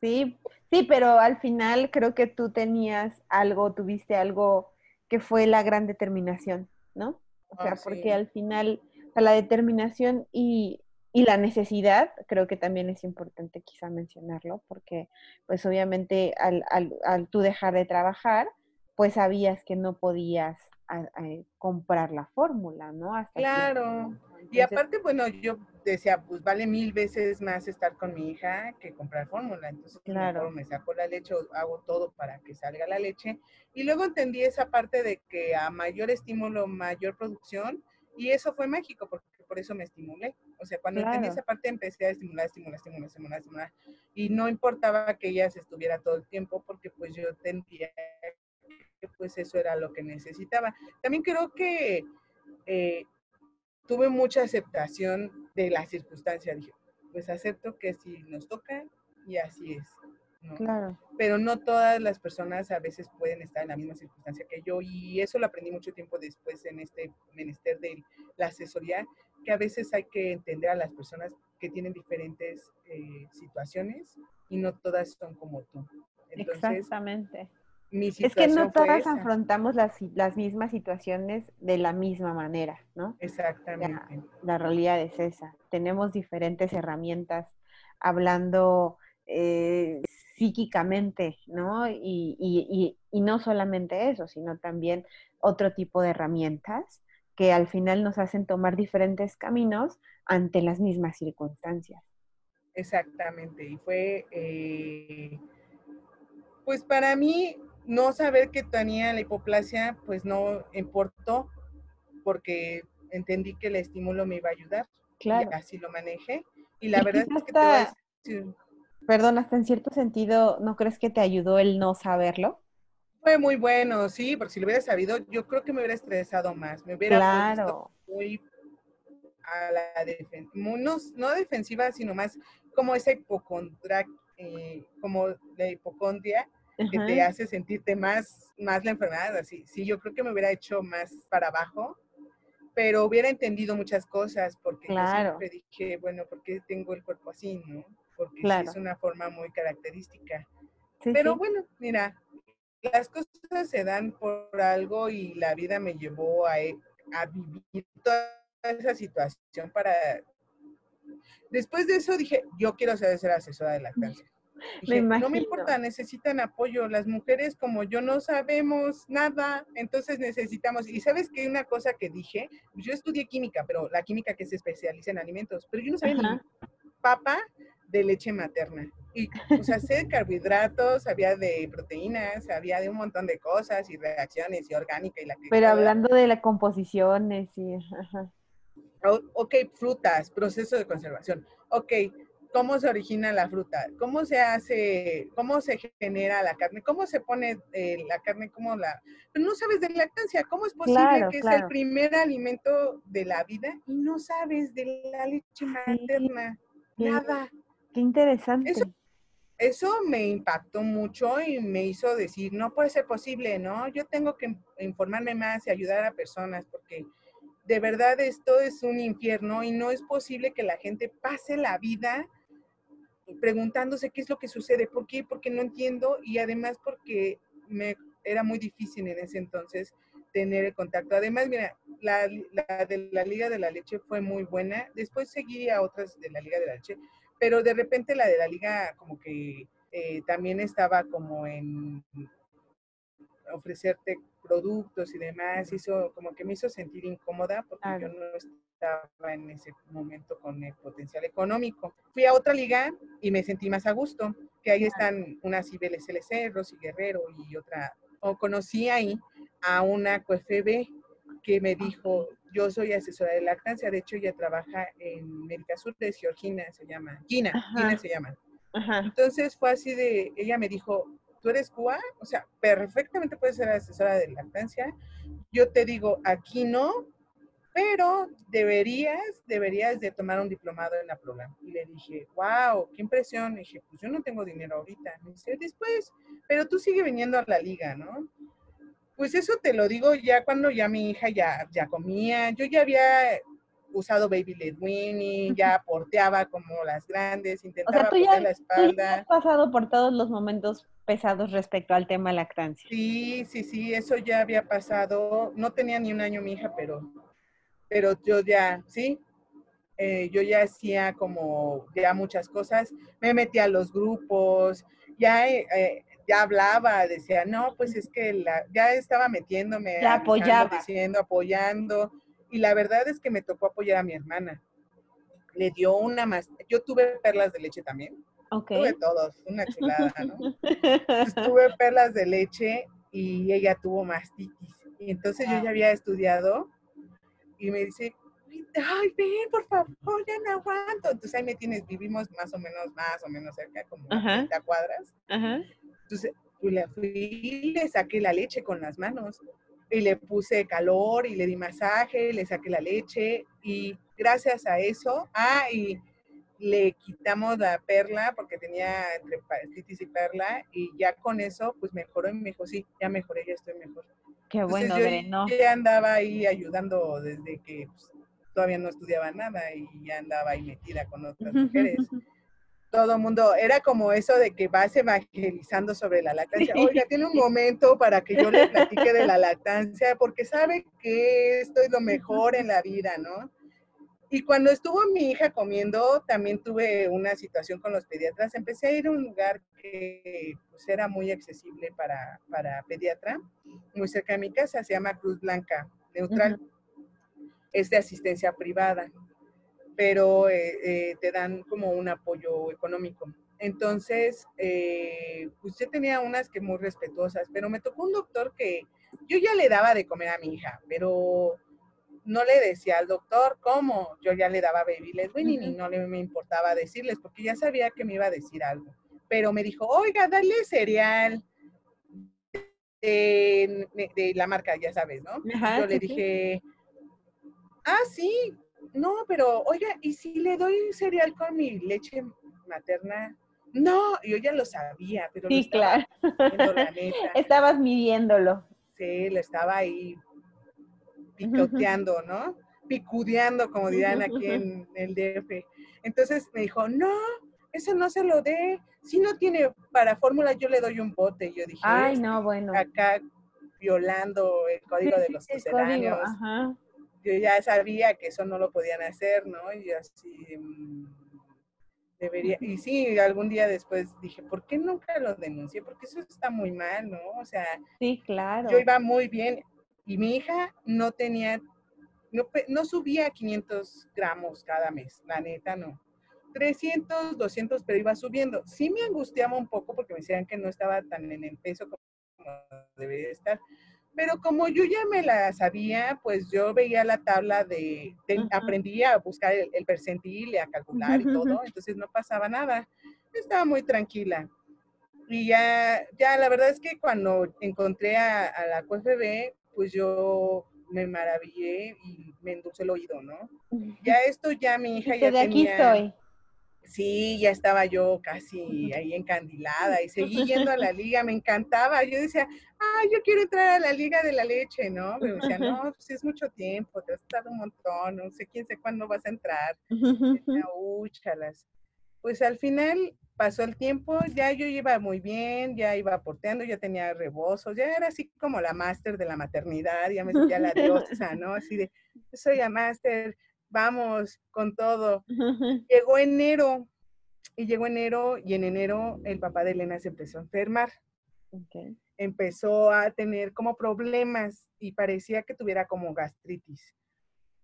Sí, sí, pero al final creo que tú tenías algo, tuviste algo que fue la gran determinación, ¿no? O sea, ah, porque al final, la determinación y y la necesidad, creo que también es importante quizá mencionarlo, porque pues obviamente al, al, tú dejar de trabajar, pues sabías que no podías comprar la fórmula, ¿no? claro. y aparte, bueno, yo decía, pues vale mil veces más estar con mi hija que comprar fórmula. Entonces, claro. me saco la leche, hago todo para que salga la leche. Y luego entendí esa parte de que a mayor estímulo, mayor producción. Y eso fue mágico, porque por eso me estimulé. O sea, cuando entendí esa parte empecé a estimular, estimular, estimular, estimular, estimular. Y no importaba que ella se estuviera todo el tiempo porque pues yo entendía que pues eso era lo que necesitaba. También creo que eh, tuve mucha aceptación de la circunstancia. Dije, pues acepto que si nos toca y así es. Claro. Pero no todas las personas a veces pueden estar en la misma circunstancia que yo y eso lo aprendí mucho tiempo después en este menester de la asesoría, que a veces hay que entender a las personas que tienen diferentes eh, situaciones y no todas son como tú. Exactamente. es que no todas afrontamos las, las, mismas situaciones de la misma manera, ¿no? Exactamente. La, realidad es esa. Tenemos diferentes herramientas hablando eh, psíquicamente, ¿no? Y, y, y, no solamente eso, sino también otro tipo de herramientas que al final nos hacen tomar diferentes caminos ante las mismas circunstancias. Exactamente, y fue, eh, pues para mí, no saber que tenía la hipoplasia, pues no importó, porque entendí que el estímulo me iba a ayudar. Claro. Y así lo manejé. Y la verdad es que te Perdón, hasta en cierto sentido, ¿no crees que te ayudó el no saberlo? Fue muy bueno, sí, porque si lo hubiera sabido, yo creo que me hubiera estresado más. Me hubiera claro. muy a la defensiva, no, defensiva, sino más como esa hipocondria, eh, como la hipocondria, que te hace sentirte más, más la enfermedad, así. Sí, yo creo que me hubiera hecho más para abajo, pero hubiera entendido muchas cosas, porque yo siempre dije, bueno, ¿por qué tengo el cuerpo así, no? Porque es una forma muy característica. pero bueno, mira, las cosas se dan por algo y la vida me llevó a, a vivir toda esa situación para... Después de eso dije, yo quiero ser, ser asesora de lactancia no me importa, necesitan apoyo. Las mujeres como yo no sabemos nada, entonces necesitamos. Y sabes que una cosa que dije, yo estudié química, pero la química que se especializa en alimentos, pero yo no sabía ni papa de leche materna. Y, o sea, sé de carbohidratos, sabía de proteínas, sabía de un montón de cosas y reacciones y orgánica y la Pero hablando de la composiciones y... Ajá. Ok, frutas, proceso de conservación. Ok, cómo se origina la fruta, cómo se hace, cómo se genera la carne, cómo se pone eh, la carne, cómo la... Pero no sabes de lactancia, ¿cómo es posible que es el primer alimento de la vida y no sabes de la leche materna? Nada. Qué interesante. Eso, me impactó mucho y me hizo decir, no puede ser posible, ¿no? Yo tengo que informarme más y ayudar a personas porque de verdad esto es un infierno y no es posible que la gente pase la vida preguntándose qué es lo que sucede, por qué, porque no entiendo y además porque me era muy difícil en ese entonces tener el contacto. Además, mira, la, de la Liga de la Leche fue muy buena. Después seguí a otras de la Liga de la Leche, pero de repente la de la Liga como que eh, también estaba como en ofrecerte productos y demás, hizo como que me hizo sentir incómoda porque yo no estaba en ese momento con el potencial económico. Fui a otra liga y me sentí más a gusto, que ahí están unas Cibeles LC, Rosy Guerrero y otra. O conocí ahí a una COFB que me dijo, yo soy asesora de lactancia, de hecho ella trabaja en América Sur de Georgina, se llama, Gina, Gina se llama. Entonces fue así de, ella me dijo, tú eres Cuba, o sea, perfectamente puedes ser asesora de lactancia. Yo te digo, aquí no, pero deberías, deberías de tomar un diplomado en la programa. Y le dije, wow, qué impresión. Y dije, pues yo no tengo dinero ahorita. Me dice, después, pero tú sigue viniendo a la liga, ¿no? Pues eso te lo digo ya cuando ya mi hija ya, ya comía. Yo ya había usado Baby Led Winnie, ya porteaba como las grandes, intentaba o la espalda. has pasado por todos los momentos pesados respecto al tema lactancia. Sí, sí, sí, eso ya había pasado. No tenía ni un año mi hija, pero, pero yo ya, sí, eh, yo ya hacía como ya muchas cosas. Me metía a los grupos, ya, eh, ya hablaba, decía, no, pues es que la, ya estaba metiéndome, ya apoyaba. diciendo, apoyando y la verdad es que me tocó apoyar a mi hermana. Le dio una más. Yo tuve perlas de leche también. Tuve todos, una chulada, ¿no? tuve perlas de leche y ella tuvo mastitis. Y entonces yo ya había estudiado y me dice, ay, ven, por favor, ya no aguanto. Entonces ahí me tienes, vivimos más o menos, más o menos cerca, como 30 cuadras. Entonces, pues le fui le saqué la leche con las manos y le puse calor y le di masaje, le saqué la leche y gracias a eso, ah, y le quitamos la perla porque tenía entre y perla y ya con eso pues mejoró y me dijo, sí, ya mejoré, ya estoy mejor. Qué bueno, yo, ¿no? ya andaba ahí ayudando desde que pues, todavía no estudiaba nada y ya andaba ahí metida con otras mujeres. Todo el mundo, era como eso de que vas evangelizando sobre la lactancia. Oiga, tiene un momento para que yo le platique de la lactancia, porque sabe que esto es lo mejor en la vida, ¿no? Y cuando estuvo mi hija comiendo, también tuve una situación con los pediatras. Empecé a ir a un lugar que pues, era muy accesible para, para pediatra, muy cerca de mi casa, se llama Cruz Blanca, neutral. Es de asistencia privada pero eh, eh, te dan como un apoyo económico. Entonces, eh, pues yo tenía unas que muy respetuosas, pero me tocó un doctor que yo ya le daba de comer a mi hija, pero no le decía al doctor cómo, yo ya le daba baby led weaning y no le me importaba decirles porque ya sabía que me iba a decir algo. Pero me dijo, oiga, dale cereal de, la marca, ya sabes, ¿no? yo le dije, ah, sí, no, pero oiga, ¿y si le doy cereal con mi leche materna? No, yo ya lo sabía, pero sí, claro. Estabas midiéndolo. Sí, lo estaba ahí picoteando, ¿no? Picudeando, como dirán aquí en el DF. Entonces me dijo, no, eso no se lo dé. Si no tiene para fórmula, yo le doy un bote. Yo dije, ay, no, bueno. Acá violando el código de los sucedáneos. Yo ya sabía que eso no lo podían hacer, ¿no? Y así mm, debería. Y sí, algún día después dije, ¿por qué nunca lo denuncié? Porque eso está muy mal, ¿no? O sea, sí, claro. Yo iba muy bien. Y mi hija no tenía, no, no subía 500 gramos cada mes, la neta no. 300, 200, pero iba subiendo. Sí me angustiaba un poco porque me decían que no estaba tan en el peso como debería estar. Pero como yo ya me la sabía, pues yo veía la tabla de, aprendí a buscar el, el, percentil, a calcular y todo, entonces no pasaba nada. Estaba muy tranquila. Y ya, ya la verdad es que cuando encontré a, a la QFB, pues yo me maravillé y me endulcé el oído, ¿no? Ya esto ya mi hija ya de aquí estoy. Sí, ya estaba yo casi ahí encandilada y seguí yendo a la liga, me encantaba. Yo decía, ah, yo quiero entrar a la liga de la leche, ¿no? Me decía, no, pues es mucho tiempo, te has estado un montón, no sé quién sé cuándo vas a entrar. Úchalas. Pues al final pasó el tiempo, ya yo iba muy bien, ya iba aporteando, ya tenía rebozos, ya era así como la máster de la maternidad, ya me sentía la diosa, ¿no? Así de, soy la máster, vamos con todo. Llegó enero, y llegó enero, y en enero el papá de Elena se empezó a enfermar. Empezó a tener como problemas y parecía que tuviera como gastritis.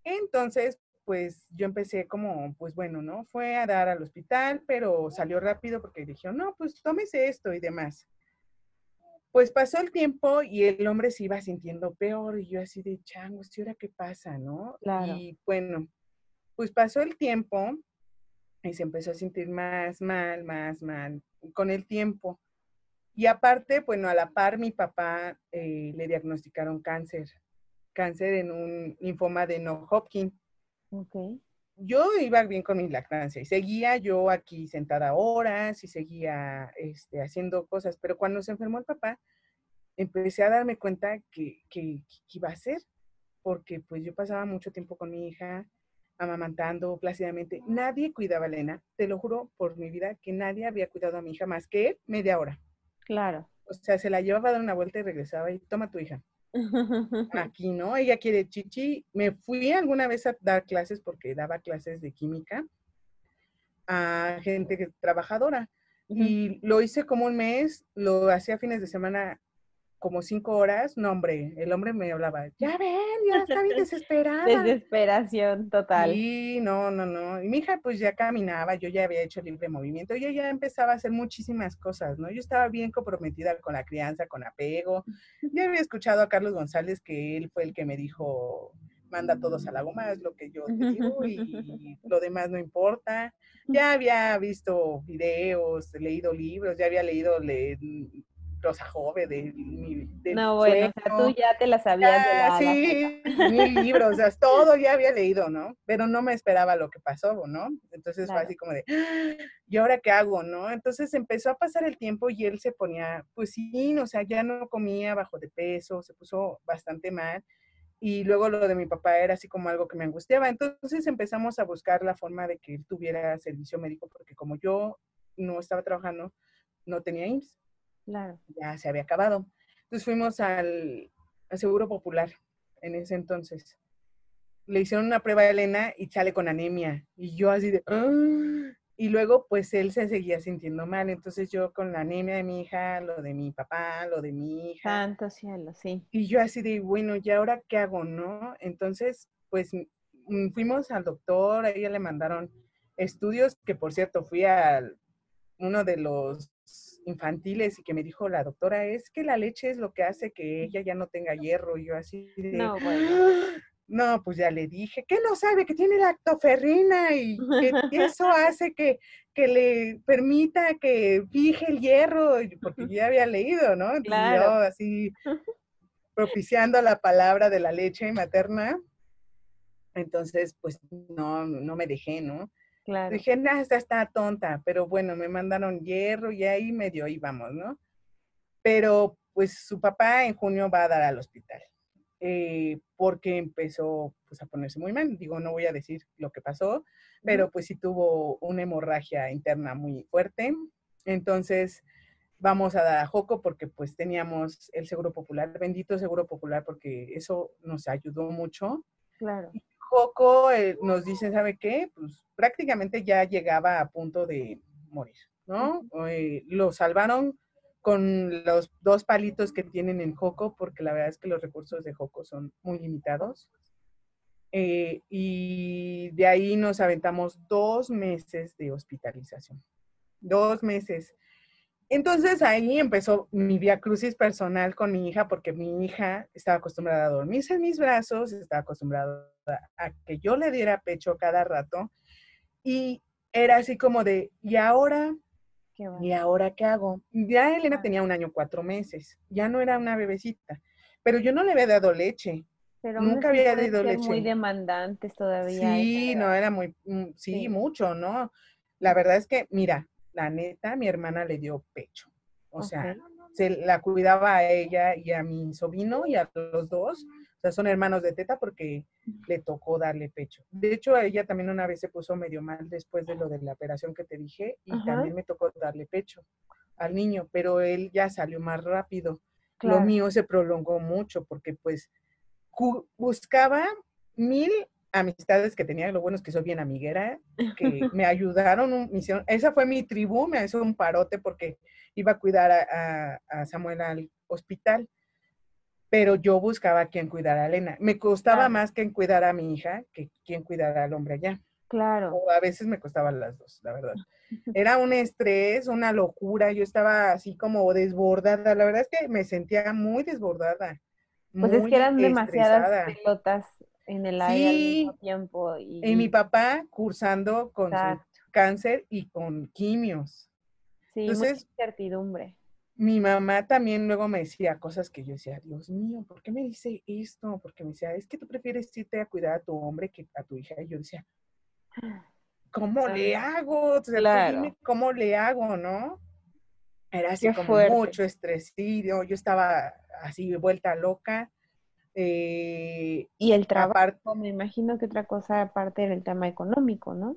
Entonces, pues yo empecé como, pues bueno, ¿no? Fue a dar al hospital, pero salió rápido porque dijeron, no, pues tómese esto y demás. Pues pasó el tiempo y el hombre se iba sintiendo peor y yo así de changos, ¿y ahora qué pasa, no? Y bueno, pues pasó el tiempo y se empezó a sentir más mal, más mal con el tiempo. Y aparte, bueno, a la par mi papá eh, le diagnosticaron cáncer, cáncer en un linfoma de no Hopkins. Yo iba bien con mi lactancia y seguía yo aquí sentada horas y seguía este, haciendo cosas, pero cuando se enfermó el papá, empecé a darme cuenta que, que, iba a ser, porque pues yo pasaba mucho tiempo con mi hija, amamantando plácidamente. Nadie cuidaba a Elena, te lo juro por mi vida que nadie había cuidado a mi hija más que él media hora. Claro. O sea, se la llevaba a dar una vuelta y regresaba y toma tu hija. Aquí, ¿no? Ella quiere chichi. Me fui alguna vez a dar clases porque daba clases de química a gente trabajadora. Y lo hice como un mes, lo hacía fines de semana como cinco horas, no hombre, el hombre me hablaba, ya ven, ya está bien desesperada. Desesperación total. Sí, no, no, no. Y mi hija pues ya caminaba, yo ya había hecho libre movimiento, ella ya empezaba a hacer muchísimas cosas, ¿no? Yo estaba bien comprometida con la crianza, con apego. Ya había escuchado a Carlos González que él fue el que me dijo, manda todos a la goma, es lo que yo te digo y lo demás no importa. Ya había visto videos, leído libros, ya había leído le, Rosa Jove, de mi... no, bueno, o sea, tú ya te la sabías de la... Sí, mil libros, o sea, todo ya había leído, ¿no? Pero no me esperaba lo que pasó, ¿no? Entonces fue así como de, ah, ¿y ahora qué hago, no? Entonces empezó a pasar el tiempo y él se ponía, pues sí, o sea, ya no comía bajo de peso, se puso bastante mal. Y luego lo de mi papá era así como algo que me angustiaba. Entonces empezamos a buscar la forma de que él tuviera servicio médico, porque como yo no estaba trabajando, no tenía IMSS. Claro. Ya se había acabado. Entonces fuimos al, Seguro Popular en ese entonces. Le hicieron una prueba a Elena y sale con anemia. Y yo así de... ¡Ah! Y luego pues él se seguía sintiendo mal. Entonces yo con la anemia de mi hija, lo de mi papá, lo de mi hija. Santo cielo, sí. Y yo así de, bueno, ¿y ahora qué hago, no? Entonces pues fuimos al doctor, a ella le mandaron estudios, que por cierto fui al uno de los infantiles y que me dijo la doctora, es que la leche es lo que hace que ella ya no tenga hierro. Y yo así de, No, bueno. no, pues ya le dije, que no sabe que tiene lactoferrina y que eso hace que, que le permita que fije el hierro, porque ya había leído, ¿no? Claro. yo así propiciando la palabra de la leche materna. Entonces, pues no, no me dejé, ¿no? Claro. Dije, nah, esta está tonta, pero bueno, me mandaron hierro y ahí medio íbamos, ¿no? Pero pues su papá en junio va a dar al hospital, eh, porque empezó pues a ponerse muy mal. Digo, no voy a decir lo que pasó, pero pues sí tuvo una hemorragia interna muy fuerte. Entonces vamos a dar a Joco porque pues teníamos el Seguro Popular, bendito Seguro Popular, porque eso nos ayudó mucho. Claro. Joco eh, nos dice, ¿sabe qué? Pues prácticamente ya llegaba a punto de morir, ¿no? Eh, lo salvaron con los dos palitos que tienen en Joco, porque la verdad es que los recursos de Joco son muy limitados. Eh, y de ahí nos aventamos dos meses de hospitalización. Dos meses. Entonces ahí empezó mi vía crucis personal con mi hija, porque mi hija estaba acostumbrada a dormirse en mis brazos, estaba acostumbrada a que yo le diera pecho cada rato. Y era así como de, ¿y ahora? Qué bueno. ¿Y ahora qué hago? Ya Elena tenía un año, cuatro meses, ya no era una bebecita, pero yo no le había dado leche. Pero nunca había dado ser muy leche. demandantes todavía. Sí, no, era muy, mm, sí, Sí. mucho, ¿no? La verdad es que, mira, la neta, mi hermana le dio pecho. O sea, se la cuidaba a ella y a mi sobrino y a los dos. O sea, son hermanos de teta porque le tocó darle pecho. De hecho, a ella también una vez se puso medio mal después de lo de la operación que te dije y Ajá. también me tocó darle pecho al niño, pero él ya salió más rápido. Claro. Lo mío se prolongó mucho porque pues buscaba mil amistades que tenía, lo bueno es que soy bien amiguera, que me ayudaron, un- me hicieron- esa fue mi tribu, me hizo un parote porque iba a cuidar a, a- a Samuel al hospital, pero yo buscaba a quien cuidara a Elena. Me costaba Claro. más quien cuidara a mi hija que quien cuidara al hombre allá. Claro. O a veces me costaban las dos, la verdad. Era un estrés, una locura. Yo estaba así como desbordada. La verdad es que me sentía muy desbordada. Pues es que eran demasiadas estresada. pelotas en el aire al Sí. mismo tiempo. Y, Y mi papá cursando con su cáncer y con quimios. Sí, mucha entonces- incertidumbre. Mi mamá también luego me decía cosas que yo decía, Dios mío, ¿por qué me dice esto? Porque me decía, es que tú prefieres irte a cuidar a tu hombre que a tu hija. Y yo decía, ¿cómo le hago? O sea, Claro. dime cómo le hago, ¿no? Era así Qué como fuerte. mucho estrés. Sí, yo, yo estaba así vuelta loca. Eh, Y el trabajo, me imagino que otra cosa aparte era el tema económico, ¿no?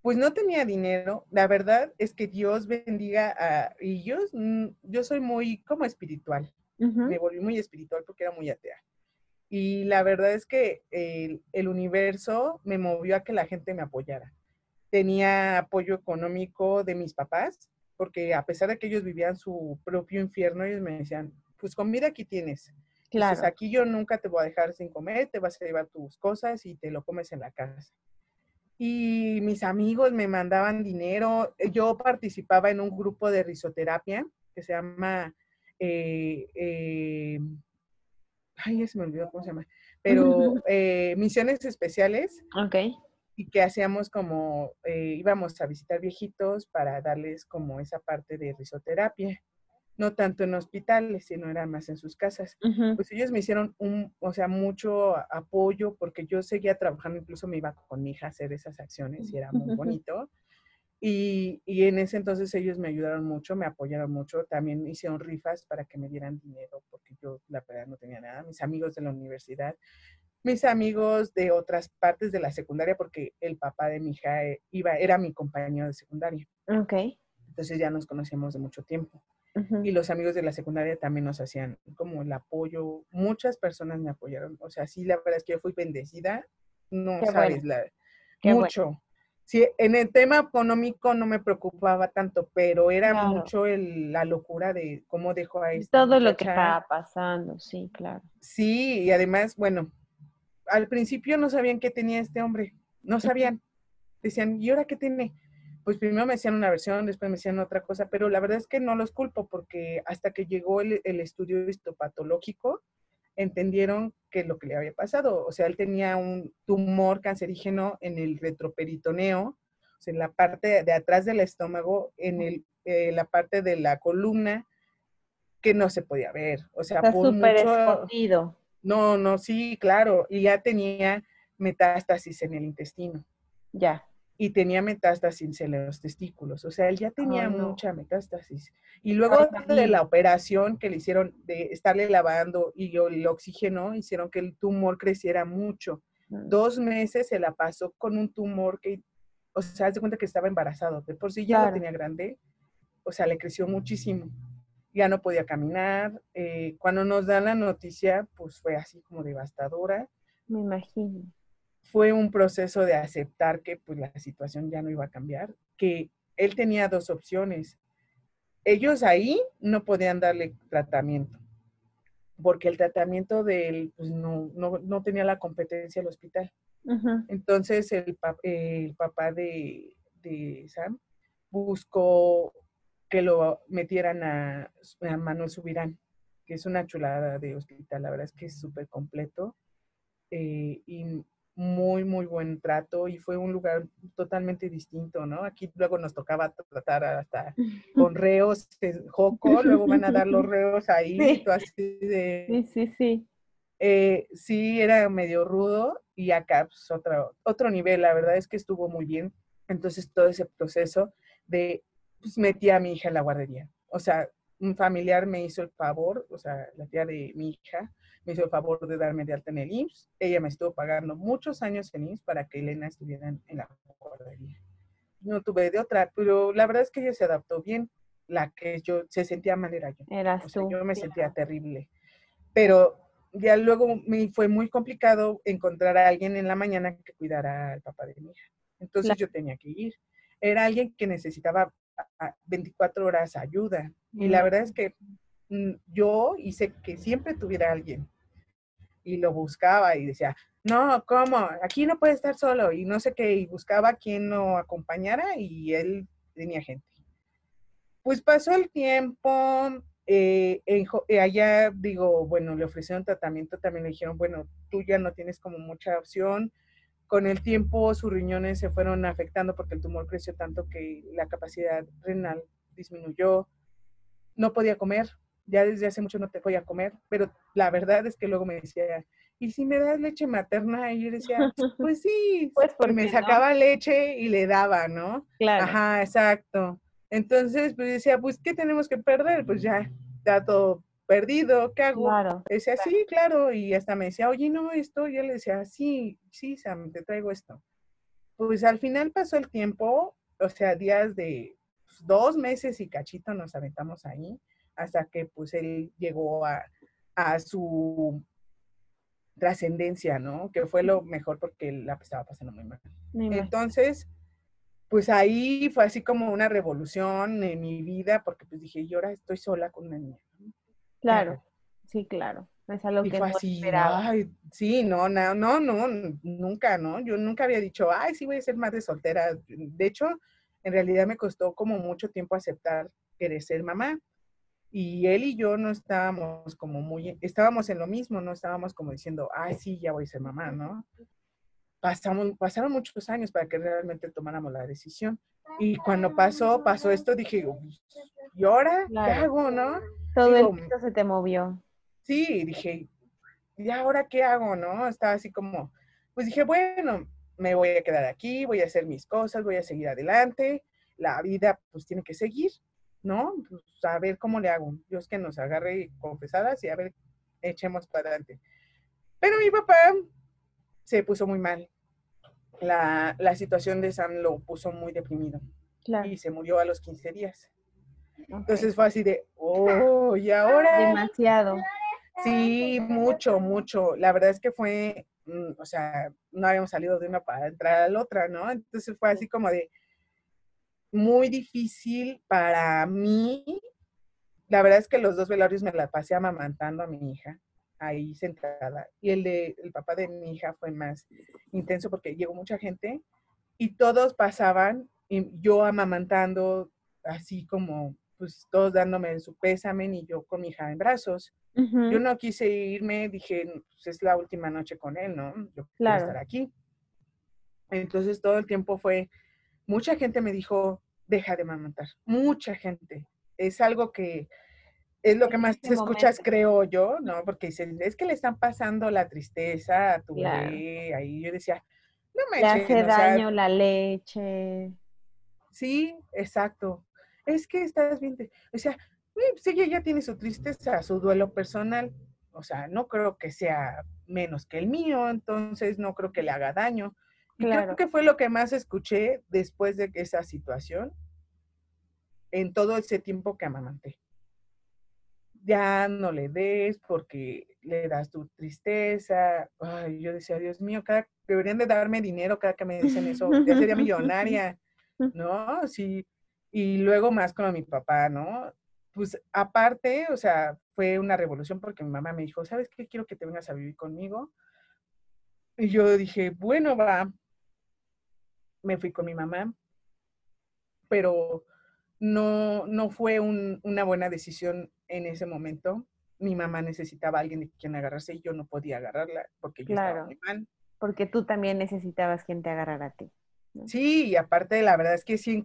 pues no tenía dinero. La verdad es que Dios bendiga a y yo, mm, yo soy muy como espiritual. Me volví muy espiritual porque era muy atea. Y la verdad es que el, el universo me movió a que la gente me apoyara. Tenía apoyo económico de mis papás, porque a pesar de que ellos vivían su propio infierno, ellos me decían, pues comida aquí tienes. Entonces, Claro. aquí yo nunca te voy a dejar sin comer, te vas a llevar tus cosas y te lo comes en la casa. Y mis amigos me mandaban dinero. Yo participaba en un grupo de risoterapia que se llama, eh, eh, ay, ya se me olvidó cómo se llama, pero eh, misiones especiales Ok. y que hacíamos como, eh, íbamos a visitar viejitos para darles como esa parte de risoterapia. No tanto en hospitales, sino era más en sus casas. Pues ellos me hicieron un, o sea, mucho apoyo porque yo seguía trabajando, incluso me iba con mi hija a hacer esas acciones y era muy bonito. Y, y en ese entonces ellos me ayudaron mucho, me apoyaron mucho, también hicieron rifas para que me dieran dinero porque yo la verdad no tenía nada, mis amigos de la universidad, mis amigos de otras partes de la secundaria porque el papá de mi hija eh, iba, era mi compañero de secundaria, Ok. entonces ya nos conocíamos de mucho tiempo Y los amigos de la secundaria también nos hacían como el apoyo. Muchas personas me apoyaron. O sea, sí, la verdad es que yo fui bendecida. No Qué sabes, bueno. la, Qué bueno. mucho. Sí, en el tema económico no me preocupaba tanto, pero era Claro. mucho el- la locura de cómo dejó a esta Todo lo que estaba pasando, sí, claro. Sí, y además, bueno, al principio no sabían qué tenía este hombre. No sabían. Decían, ¿y ahora qué tiene? Pues primero me hacían una versión, después me hacían otra cosa, pero la verdad es que no los culpo porque hasta que llegó el, el estudio histopatológico, entendieron que lo que le había pasado, o sea, él tenía un tumor cancerígeno en el retroperitoneo, o sea, en la parte de atrás del estómago, en el, eh, la parte de la columna, que no se podía ver. O sea, Está súper escondido. No, no, sí, claro. Y ya tenía metástasis en el intestino. Ya. Y tenía metástasis en los testículos. O sea, él ya tenía mucha metástasis. Y luego de la operación que le hicieron de estarle lavando y el oxígeno, hicieron que el tumor creciera mucho. Mm. Dos meses se la pasó con un tumor que, o sea, se cuenta que estaba embarazado. De por sí ya lo tenía grande. O sea, le creció muchísimo ya no podía caminar. Eh, cuando nos dan la noticia, pues fue así como devastadora. Me imagino. Fue un proceso de aceptar que pues la situación ya no iba a cambiar, que él tenía dos opciones. Ellos ahí no podían darle tratamiento, porque el tratamiento de él pues, no, no, tenía la competencia del hospital. Entonces el, el papá de, de Sam buscó que lo metieran a, a Manuel Subirán, que es una chulada de hospital, la verdad es que es súper completo eh, y muy, muy buen trato y fue un lugar totalmente distinto, ¿no? Aquí luego nos tocaba tratar hasta con reos Joco, luego van a dar los reos ahí, sí. así de... Sí, sí, sí. Eh, sí, era medio rudo y acá pues otro, otro nivel, la verdad es que estuvo muy bien. Entonces todo ese proceso de pues metí a mi hija en la guardería. O sea, un familiar me hizo el favor, o sea, la tía de mi hija, me hizo el favor de darme de alta en el IMSS. Ella me estuvo pagando muchos años en IMSS para que Elena estuviera en, la guardería. No tuve de otra, pero la verdad es que ella se adaptó bien. La que yo se sentía mal era yo. Eras o sea, Yo me sentía terrible. Pero ya luego me fue muy complicado encontrar a alguien en la mañana que cuidara al papá de mi hija. Entonces yo tenía que ir. Era alguien que necesitaba 24 horas ayuda. Y la verdad es que mm, yo hice que siempre tuviera alguien. Y lo buscaba y decía, no, ¿cómo? Aquí no puede estar solo. Y no sé qué, y buscaba a quien lo acompañara y él tenía gente. Pues pasó el tiempo, eh, eh, allá digo, bueno, le ofrecieron tratamiento, también le dijeron, bueno, tú ya no tienes como mucha opción, con el tiempo sus riñones se fueron afectando porque el tumor creció tanto que la capacidad renal disminuyó. No podía comer, ya desde hace mucho no te voy a comer, pero la verdad es que luego me decía, ¿y si me das leche materna? Y yo decía, pues sí, pues porque me sacaba leche y le daba, ¿no? Claro. Ajá, exacto. Entonces, pues decía, pues, ¿qué tenemos que perder? Pues ya, está todo perdido, ¿qué hago? Claro. Decía, sí, claro, y hasta me decía, oye, no, esto, y yo le decía, sí, sí, Sam, te traigo esto. Pues al final pasó el tiempo, o sea, días de pues, dos meses y cachito nos aventamos ahí, hasta que pues él llegó a, a su trascendencia, ¿no? Que fue lo mejor porque la estaba pasando muy mal. Entonces, pues ahí fue así como una revolución en mi vida, porque pues dije, yo ahora estoy sola con una niña. Claro, sí, claro. Es algo que no esperaba. sí, no, no, no, no, nunca, ¿no? Yo nunca había dicho, ay, sí voy a ser madre soltera. De hecho, en realidad me costó como mucho tiempo aceptar querer ser mamá. Y él y yo no estábamos como muy, estábamos en lo mismo, no estábamos como diciendo, ay, sí, ya voy a ser mamá, ¿no? Pasamos, pasaron muchos años para que realmente tomáramos la decisión. Y cuando pasó, pasó esto, dije, ¿y ahora qué hago, no? Todo el mundo se te movió. Sí, dije, ¿y ahora qué hago, no? Estaba así como, pues dije, bueno, me voy a quedar aquí, voy a hacer mis cosas, voy a seguir adelante, la vida pues tiene que seguir, ¿no? Pues, a ver cómo le hago. Dios que nos agarre confesadas y a ver, echemos para adelante. Pero mi papá se puso muy mal. La, la situación de Sam lo puso muy deprimido. Y se murió a los 15 días. Entonces fue así de, oh, y ahora. Demasiado. Sí, mucho, mucho. La verdad es que fue, mm, o sea, no habíamos salido de una para entrar a la otra, ¿no? Entonces fue así como de muy difícil para mí. La verdad es que los dos velorios me la pasé amamantando a mi hija ahí sentada. Y el de el papá de mi hija fue más intenso porque llegó mucha gente y todos pasaban y yo amamantando, así como pues todos dándome su pésame y yo con mi hija en brazos. Yo no quise irme, dije, pues es la última noche con él, ¿no? Yo quiero estar aquí. Entonces todo el tiempo fue, mucha gente me dijo, deja de amamantar, mucha gente. Es algo que es lo que más este escuchas, creo yo, ¿no? Porque dicen, es que le están pasando la tristeza a tu bebé. Ahí yo decía, no me Le hace daño la leche. Sí, exacto. Es que estás bien. O sea, pues ella ya tiene su tristeza, su duelo personal. O sea, no creo que sea menos que el mío, entonces no creo que le haga daño. Y creo que fue lo que más escuché después de esa situación en todo ese tiempo que amamanté. Ya no le des porque le das tu tristeza. Ay, yo decía, Dios mío, cada, deberían de darme dinero cada que me dicen eso. Ya sería millonaria, ¿no? Sí. Y luego más con mi papá, ¿no? Pues aparte, o sea, fue una revolución porque mi mamá me dijo, ¿sabes qué? Quiero que te vengas a vivir conmigo. Y yo dije, bueno, va. Me fui con mi mamá, pero no, no fue una buena decisión en ese momento. Mi mamá necesitaba a alguien de quien agarrarse y yo no podía agarrarla porque yo estaba muy mal. Porque tú también necesitabas quien te agarrara a ti. Sí, y aparte la verdad es que sí,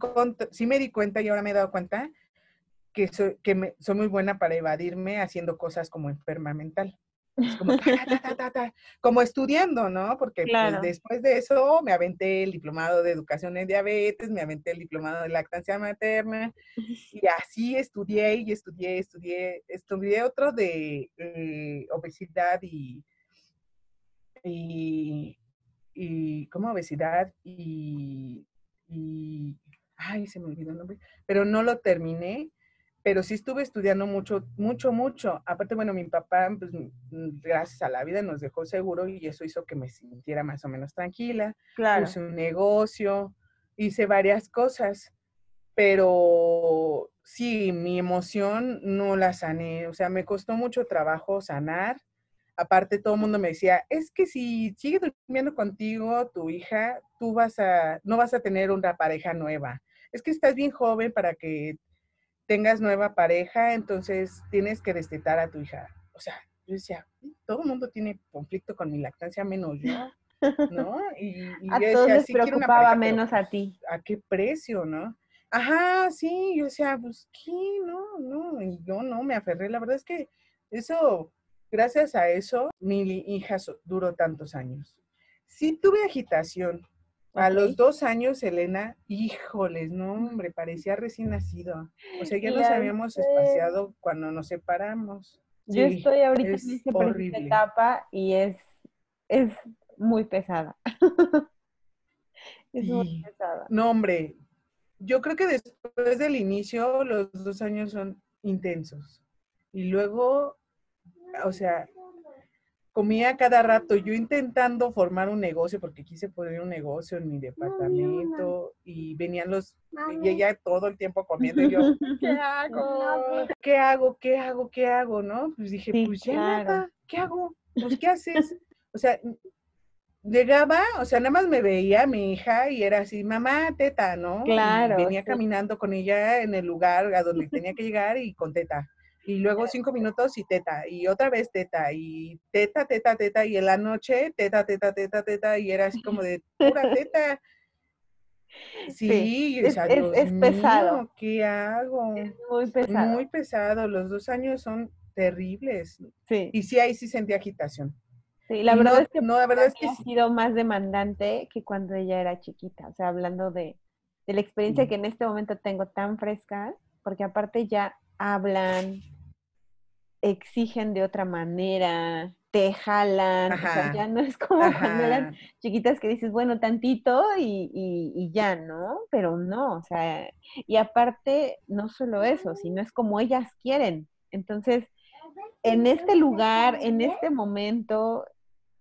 sí, me di cuenta y ahora me he dado cuenta que soy, que soy muy buena para evadirme haciendo cosas como enferma mental. Como, como estudiando, ¿no? Porque pues, después de eso me aventé el diplomado de educación en diabetes, me aventé el diplomado de lactancia materna y así estudié y estudié, estudié, estudié otro de eh, obesidad y, y, y, como obesidad y, y, ay, se me olvidó el nombre, pero no lo terminé pero sí estuve estudiando mucho, mucho, mucho. Aparte, bueno, mi papá, pues, mm, gracias a la vida, nos dejó seguro y eso hizo que me sintiera más o menos tranquila. Claro. Puse un negocio, hice varias cosas, pero sí, mi emoción no la sané. O sea, me costó mucho trabajo sanar. Aparte, todo el mundo me decía, es que si sigue durmiendo contigo tu hija, tú vas a, no vas a tener una pareja nueva. Es que estás bien joven para que tengas nueva pareja, entonces tienes que destetar a tu hija. O sea, yo decía, todo el mundo tiene conflicto con mi lactancia, menos yo, ¿no? Y, a yo todos les preocupaba menos a ti. ¿A qué precio, no? Ajá, sí, yo decía, pues, ¿qué? No, no, y yo no, me aferré. La verdad es que eso, gracias a eso, mi hija duró tantos años. Sí tuve agitación, a los dos años, Elena, híjoles, no, hombre, parecía recién nacido. O sea, ya nos habíamos espaciado cuando nos separamos. Yo estoy ahorita en esa etapa y es, es muy pesada. es muy pesada. No, hombre, yo creo que después del inicio, los dos años son intensos. Y luego, o sea, comía cada rato, yo intentando formar un negocio, porque quise poner un negocio en mi departamento, y venían los, y ella todo el tiempo comiendo, y yo, ¿qué hago? ¿Qué hago? ¿Qué hago? ¿Qué hago? ¿No? Pues dije, pues ya nada, ¿qué hago? Pues, ¿qué haces? O sea, llegaba, o sea, nada más me veía mi hija y era así, mamá, teta, ¿no? Claro. venía caminando con ella en el lugar a donde tenía que llegar y con teta y luego cinco minutos y teta, y otra vez teta, y teta, teta, teta, y en la noche teta, teta, teta, teta, y era así como de pura teta. Sí, es, pesado. ¿Qué hago? Es muy pesado. Muy pesado, los dos años son terribles. Sí. Y sí, ahí sí sentí agitación. Sí, la verdad es que, no, la verdad es que ha sido más demandante que cuando ella era chiquita. O sea, hablando de, de la experiencia que en este momento tengo tan fresca, porque aparte ya hablan, exigen de otra manera, te jalan, o sea, ya no es como cuando eran chiquitas que dices, bueno, tantito y, y, ya, ¿no? Pero no, o sea, y aparte, no solo eso, sino es como ellas quieren. Entonces, en este lugar, en este momento,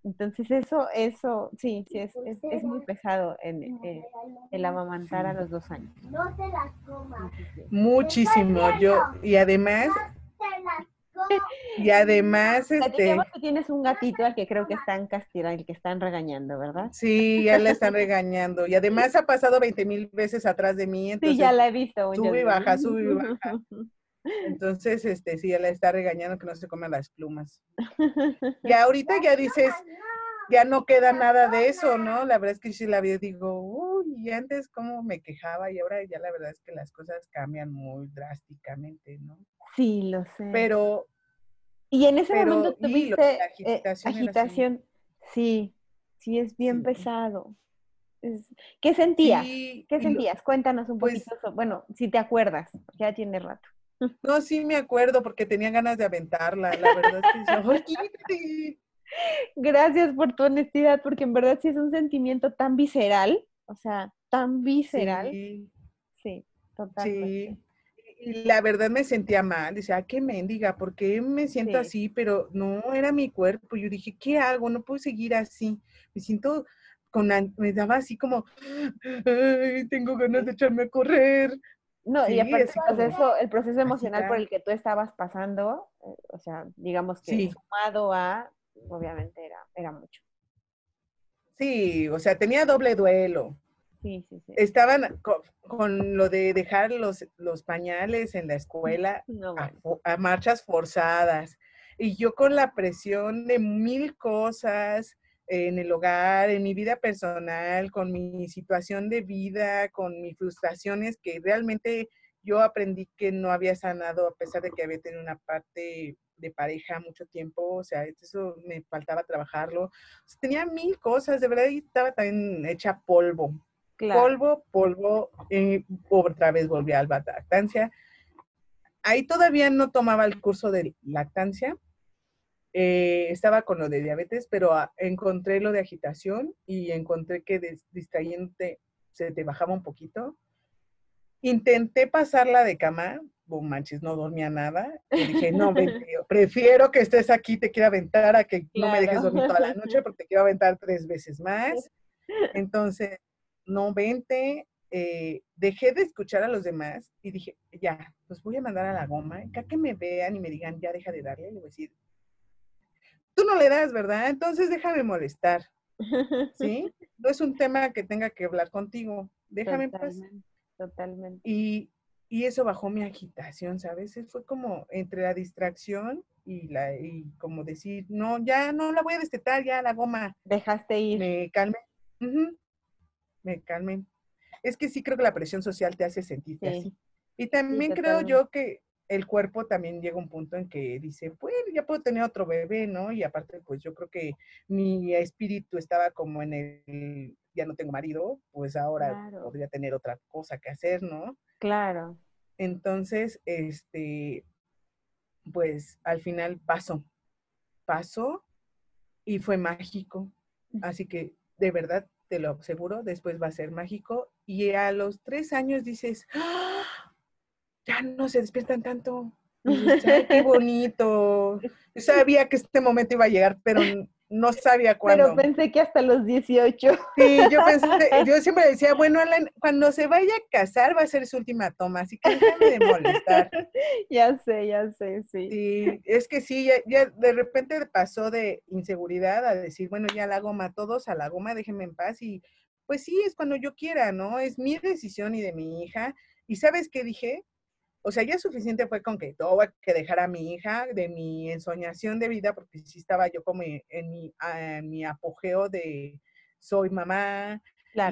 entonces eso, eso, sí, sí, es, es, muy pesado en, eh, el amamantar a los dos años. No te las comas. Muchísimo, yo, y además Y además, este... Que tienes un gatito al que creo que están castigando, el que están regañando, ¿verdad? Sí, ya le están regañando. Y además ha pasado 20 mil veces atrás de mí. sí, ya la he visto. Sube y baja, sube y baja. Entonces, este, sí, ya le está regañando que no se coman las plumas. Y ahorita ya dices, ya no queda nada de eso, ¿no? La verdad es que sí la vi digo, uy, y antes cómo me quejaba y ahora ya la verdad es que las cosas cambian muy drásticamente, ¿no? Sí, lo sé. Pero... Y en ese momento tuviste eh, agitación, sí, sí es bien pesado. ¿Qué sentías? ¿Qué sentías? Cuéntanos un pues poquito, bueno, si te acuerdas, ya tiene rato. No, sí me acuerdo porque tenía ganas de aventarla, la verdad es que Gracias por tu honestidad, porque en verdad sí es un sentimiento tan visceral, o sea, tan visceral. Sí, sí totalmente. Sí. Y la verdad me sentía mal, decía, ah, qué mendiga, ¿por qué me siento así? Pero no, era mi cuerpo. Yo dije, ¿qué hago? No puedo seguir así. Me siento con, me daba así como, Ay, tengo ganas de echarme a correr. No, y aparte el proceso, el proceso emocional por el que tú estabas pasando, eh, o sea, digamos que sumado a obviamente era, era mucho. Sí, o sea, tenía doble duelo. Sí, sí, sí. Estaban con, lo de dejar los, los pañales en la escuela a, marchas forzadas. Y yo con la presión de mil cosas en el hogar, en mi vida personal, con mi situación de vida, con mis frustraciones que realmente yo aprendí que no había sanado a pesar de que había tenido una parte de pareja mucho tiempo, o sea, eso me faltaba trabajarlo. tenía mil cosas, de verdad, y estaba también hecha polvo. Polvo, polvo, y otra vez volví a la lactancia. Ahí todavía no tomaba el curso de lactancia, eh, estaba con lo de diabetes, pero ah, encontré lo de agitación y encontré que distrayéndote se te bajaba un poquito. Intenté pasarla de cama, manches, no dormía nada. Y dije, no, prefiero que estés aquí, te quiero aventar a que no me dejes dormir toda la noche porque te quiero aventar tres veces más. Entonces, no, vente. Eh, dejé de escuchar a los demás y dije, ya, los voy a mandar a la goma. Acá que me vean y me digan, ya deja de darle, le voy a decir, tú no le das, ¿verdad? Entonces déjame molestar. ¿Sí? No es un tema que tenga que hablar contigo. Déjame totalmente, Totalmente. Y y eso bajó mi agitación, ¿sabes? Fue como entre la distracción y la y como decir, no, ya no la voy a destetar, ya la goma. Dejaste ir. Me calme. Me calme. Es que sí creo que la presión social te hace sentirte así. Y también creo yo que el cuerpo también llega a un punto en que dice, bueno, ya puedo tener otro bebé, ¿no? Y aparte, pues yo creo que mi espíritu estaba como en el, ya no tengo marido, pues ahora podría tener otra cosa que hacer, ¿no? Claro. Entonces, este, pues al final pasó, pasó y fue mágico. Así que de verdad te lo aseguro, después va a ser mágico. Y a los tres años dices, ¡Ah! ya no se despiertan tanto. qué bonito. Yo sabía que este momento iba a llegar, pero no sabía cuándo. Pero pensé que hasta los 18. Sí, yo pensé, yo siempre decía, bueno, Alan, cuando se vaya a casar va a ser su última toma, así que déjame de molestar. Ya sé, ya sé, sí. Sí, es que sí, ya, de repente pasó de inseguridad a decir, bueno, ya la goma a todos, a la goma, déjenme en paz y pues sí, es cuando yo quiera, ¿no? Es mi decisión y de mi hija. ¿Y sabes qué dije? O sea, ya suficiente fue con que tuve que dejar a mi hija de mi ensoñación de vida, porque sí estaba yo como en mi, ah, mi apogeo de soy mamá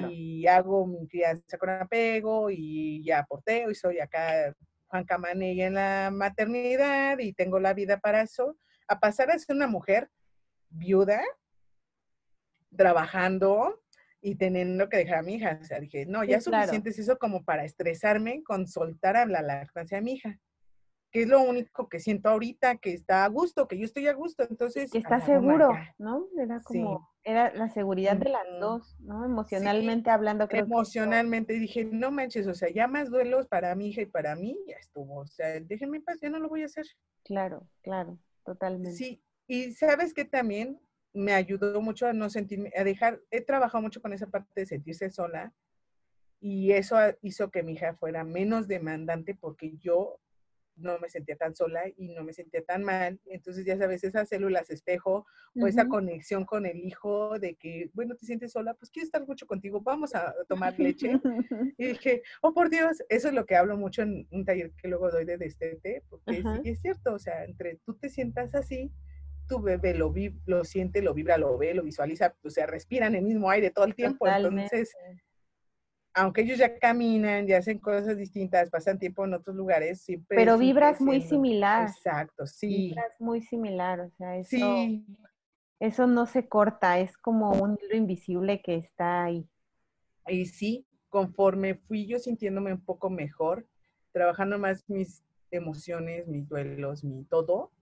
y hago mi crianza con apego y ya porteo y soy acá Juan Camaney en la maternidad y tengo la vida para eso, a pasar a ser una mujer viuda, trabajando, y teniendo que dejar a mi hija. O sea, dije, no, ya es suficiente es eso como para estresarme con soltar a la lactancia a mi hija. Que es lo único que siento ahorita, que está a gusto, que yo estoy a gusto. Entonces. Que está seguro, ¿no? Era como, era la seguridad de las dos, ¿no? Emocionalmente hablando, creo Emocionalmente dije, no manches, o sea, ya más duelos para mi hija y para mí, ya estuvo. O sea, déjenme en paz, ya no lo voy a hacer. Claro, claro, totalmente. Sí, y sabes que también me ayudó mucho a no sentirme, a dejar, he trabajado mucho con esa parte de sentirse sola y eso hizo que mi hija fuera menos demandante porque yo no me sentía tan sola y no me sentía tan mal. Entonces, ya sabes, esas células espejo o esa conexión con el hijo de que, bueno, te sientes sola, pues quiero estar mucho contigo, vamos a tomar leche. y dije, oh, por Dios, eso es lo que hablo mucho en un taller que luego doy de destete, porque sí es cierto, o sea, entre tú te sientas así, tu bebé lo, lo siente, lo vibra, lo ve, lo visualiza, o sea, respiran el mismo aire todo el tiempo. Entonces, aunque ellos ya caminan, ya hacen cosas distintas, pasan tiempo en otros lugares, siempre. Pero vibras muy similar. Exacto, sí. Vibras muy similar, o sea, eso, sí. eso no se corta, es como un hilo invisible que está ahí. Y sí, conforme fui yo sintiéndome un poco mejor, trabajando más mis emociones, mis duelos, mi todo,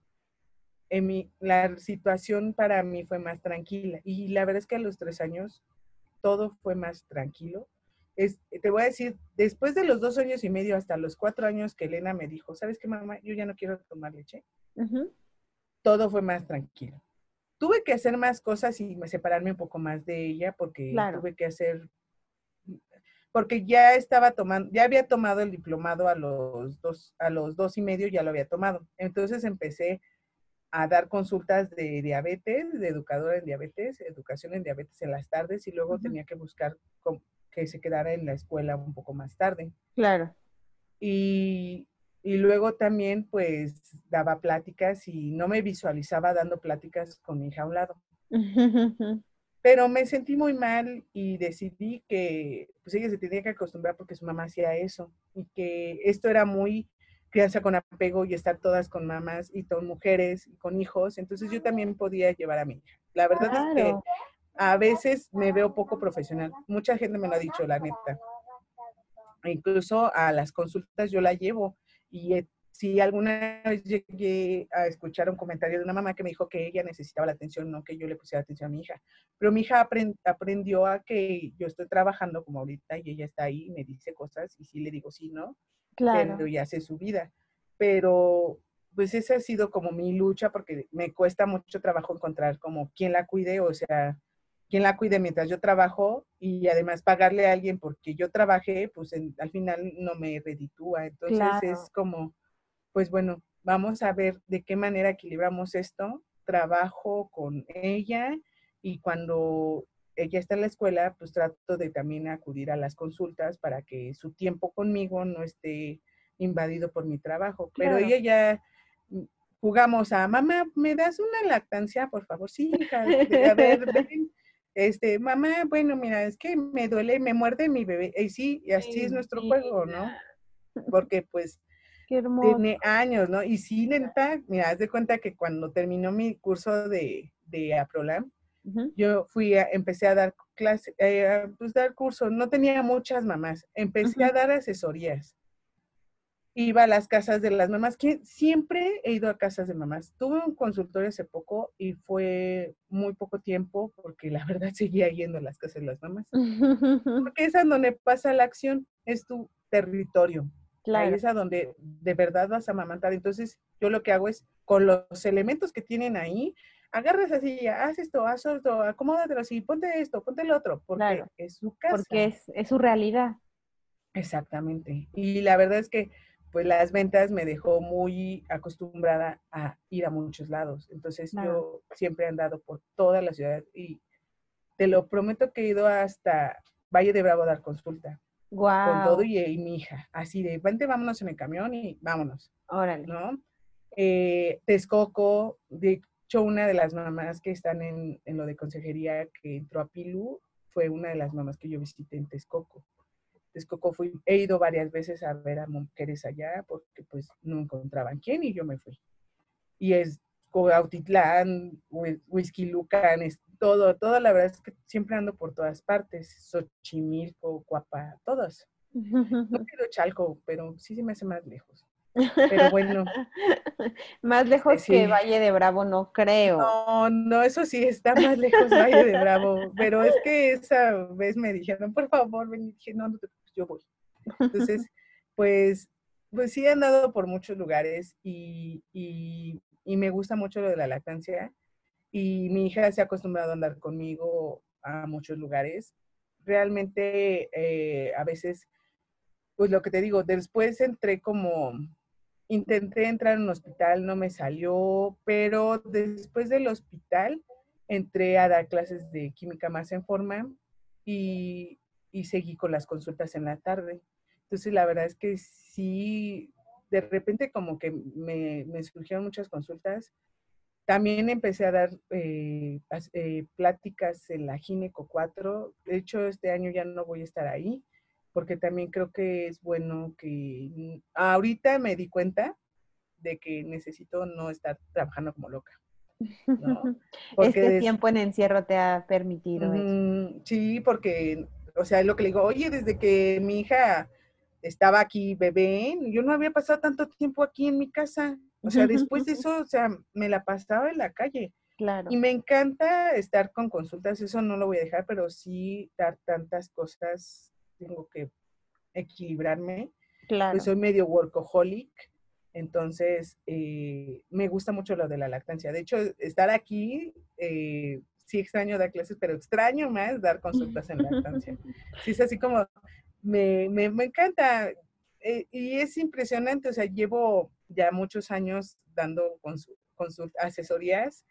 en mi, la situación para mí fue más tranquila. Y la verdad es que a los tres años todo fue más tranquilo te voy a decir, después de los dos años y medio hasta los cuatro años que Elena me dijo, ¿sabes qué, mamá? Yo ya no quiero tomar leche. Todo fue más tranquilo. Tuve que hacer más cosas y separarme un poco más de ella porque tuve que hacer, porque ya estaba tomando, ya había tomado el diplomado a los dos, a los dos y medio, ya lo había tomado. Entonces empecé a dar consultas de diabetes, de educadora en diabetes, educación en diabetes en las tardes y luego tenía que buscar que se quedara en la escuela un poco más tarde. Claro. Y, y luego también pues daba pláticas y no me visualizaba dando pláticas con mi hija a un lado. Pero me sentí muy mal y decidí que pues ella se tenía que acostumbrar porque su mamá hacía eso y que esto era muy crianza con apego y estar todas con mamás y con mujeres y con hijos, entonces yo también podía llevar a mi hija. La verdad es que a veces me veo poco profesional. Mucha gente me lo ha dicho, la neta. Incluso a las consultas yo la llevo y si alguna vez llegué a escuchar un comentario de una mamá que me dijo que ella necesitaba la atención, no que yo le pusiera atención a mi hija. Pero mi hija aprendió a que yo estoy trabajando como ahorita y ella está ahí y me dice cosas y sí le digo sí, ¿no? Claro. Pero ya hace su vida. Pero pues esa ha sido como mi lucha porque me cuesta mucho trabajo encontrar como quien la cuide, o sea, quien la cuide mientras yo trabajo y además pagarle a alguien porque yo trabajé, pues al final no me reditúa. Entonces es como, pues bueno, vamos a ver de qué manera equilibramos esto. Trabajo con ella y cuando ella está en la escuela, pues trato de también acudir a las consultas para que su tiempo conmigo no esté invadido por mi trabajo. Pero ella ya mm, jugamos a, mamá, ¿me das una lactancia, por favor? Sí, hija, a ver, ven este, mamá, bueno, mira, es que me duele, me muerde mi bebé. Y sí, y así es nuestro juego, ¿no? Porque pues tiene años, ¿no? Y sí, neta, mira, haz de cuenta que cuando terminó mi curso de, de Aprolam, yo fui a, empecé a dar clases, eh, pues dar cursos, no tenía muchas mamás, empecé a dar asesorías iba a las casas de las mamás, que siempre he ido a casas de mamás. Tuve un consultorio hace poco y fue muy poco tiempo porque la verdad seguía yendo a las casas de las mamás. Porque es a donde pasa la acción, es tu territorio. Ahí es a donde de verdad vas a amamantar. Entonces, yo lo que hago es, con los elementos que tienen ahí, agarras así, haz esto, haz esto, acomódatelo así, ponte esto, ponte el otro, porque es su casa. Porque es, es su realidad. Exactamente. Y la verdad es que pues las ventas me dejó muy acostumbrada a ir a muchos lados. Entonces yo siempre he andado por toda la ciudad y te lo prometo que he ido hasta Valle de Bravo a dar consulta. Con todo y, mi hija. Así de, vente, vámonos en el camión y vámonos. Órale. ¿No? Eh, Texcoco, de hecho, una de las mamás que están en, en lo de consejería que entró a Pilu fue una de las mamás que yo visité en Texcoco. Texcoco fui, he ido varias veces a ver a mujeres allá porque pues no encontraban quién y yo me fui. Y es Coautitlán, Whisky Lucan, es todo, todo la verdad es que siempre ando por todas partes, Xochimilco, Cuapa, todos. No quiero Chalco, pero sí se me hace más lejos. Pero bueno. más lejos este, que Valle de Bravo, no creo. No, no, eso sí, está más lejos Valle de Bravo. Pero es que esa vez me dijeron, por favor, ven. Y dije, no, no te yo voy. Entonces, pues, pues sí he andado por muchos lugares y, y, me gusta mucho lo de la lactancia. Y mi hija se ha acostumbrado a andar conmigo a muchos lugares. Realmente, eh, a veces, pues lo que te digo, después entré como intenté entrar en un hospital, no me salió, pero después del hospital entré a dar clases de química más en forma y, y seguí con las consultas en la tarde. Entonces, la verdad es que sí, de repente como que me, me surgieron muchas consultas. También empecé a dar eh, eh, pláticas en la Gineco 4. De hecho, este año ya no voy a estar ahí, porque también creo que es bueno que ahorita me di cuenta de que necesito no estar trabajando como loca. este tiempo en encierro te ha permitido eso. Sí, porque, o sea, es lo que le digo, oye, desde que mi hija estaba aquí bebé, yo no había pasado tanto tiempo aquí en mi casa. O sea, después de eso, o sea, me la pasaba en la calle. Claro. Y me encanta estar con consultas, eso no lo voy a dejar, pero sí dar tantas cosas, tengo que equilibrarme. Claro. Pues soy medio workaholic, entonces eh, me gusta mucho lo de la lactancia. De hecho, estar aquí, eh, sí extraño dar clases, pero extraño más dar consultas en lactancia. Sí, es así como, me, me, me encanta. Eh, y es impresionante, o sea, llevo ya muchos años dando consultas, asesorías.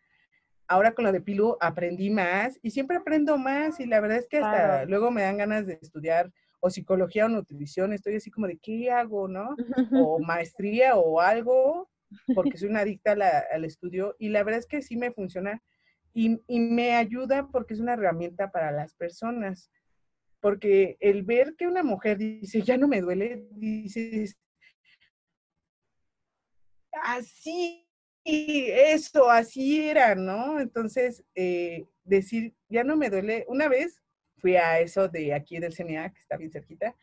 Ahora con lo de Pilu aprendí más y siempre aprendo más y la verdad es que hasta luego me dan ganas de estudiar o psicología o nutrición, estoy así como de, ¿qué hago, no? O maestría o algo, porque soy una adicta al estudio y la verdad es que sí me funciona y, y, me ayuda porque es una herramienta para las personas porque el ver que una mujer dice, ya no me duele, dices, así, eso, así era, ¿no? Entonces, eh, decir, ya no me duele, una vez fui a eso de aquí del CNA, que está bien cerquita,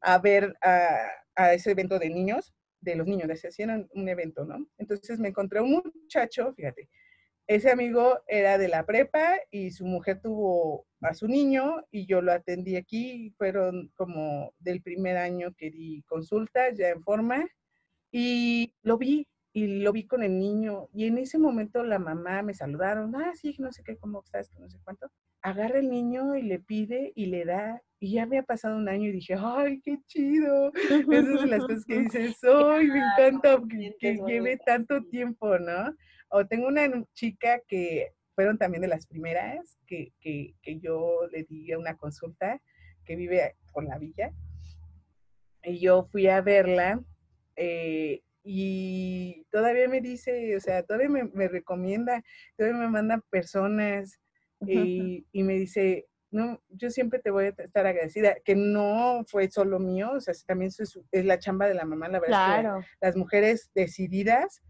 a ver a, a ese evento de niños, de los niños, se hacían un evento, ¿no? Entonces me encontré un muchacho, fíjate, ese amigo era de la prepa y su mujer tuvo a su niño y yo lo atendí aquí. Fueron como del primer año que di consultas ya en forma y lo vi y lo vi con el niño y en ese momento la mamá me saludaron, ah, sí, no sé qué, cómo estás, no sé cuánto. Agarra el niño y le pide y le da y ya me ha pasado un año y dije, ay, qué chido. Esas son las cosas que dices, ay, me encanta que, que lleve tanto tiempo, ¿no? O tengo una chica que fueron también de las primeras que, que, que yo le di una consulta, que vive con la villa. Y yo fui a verla eh, y todavía me dice, o sea, todavía me, me recomienda, todavía me manda personas y, y, me dice, no, yo siempre te voy a estar agradecida, que no fue solo mío, o sea, también es, es la chamba de la mamá, la verdad. Claro. Es que las mujeres decididas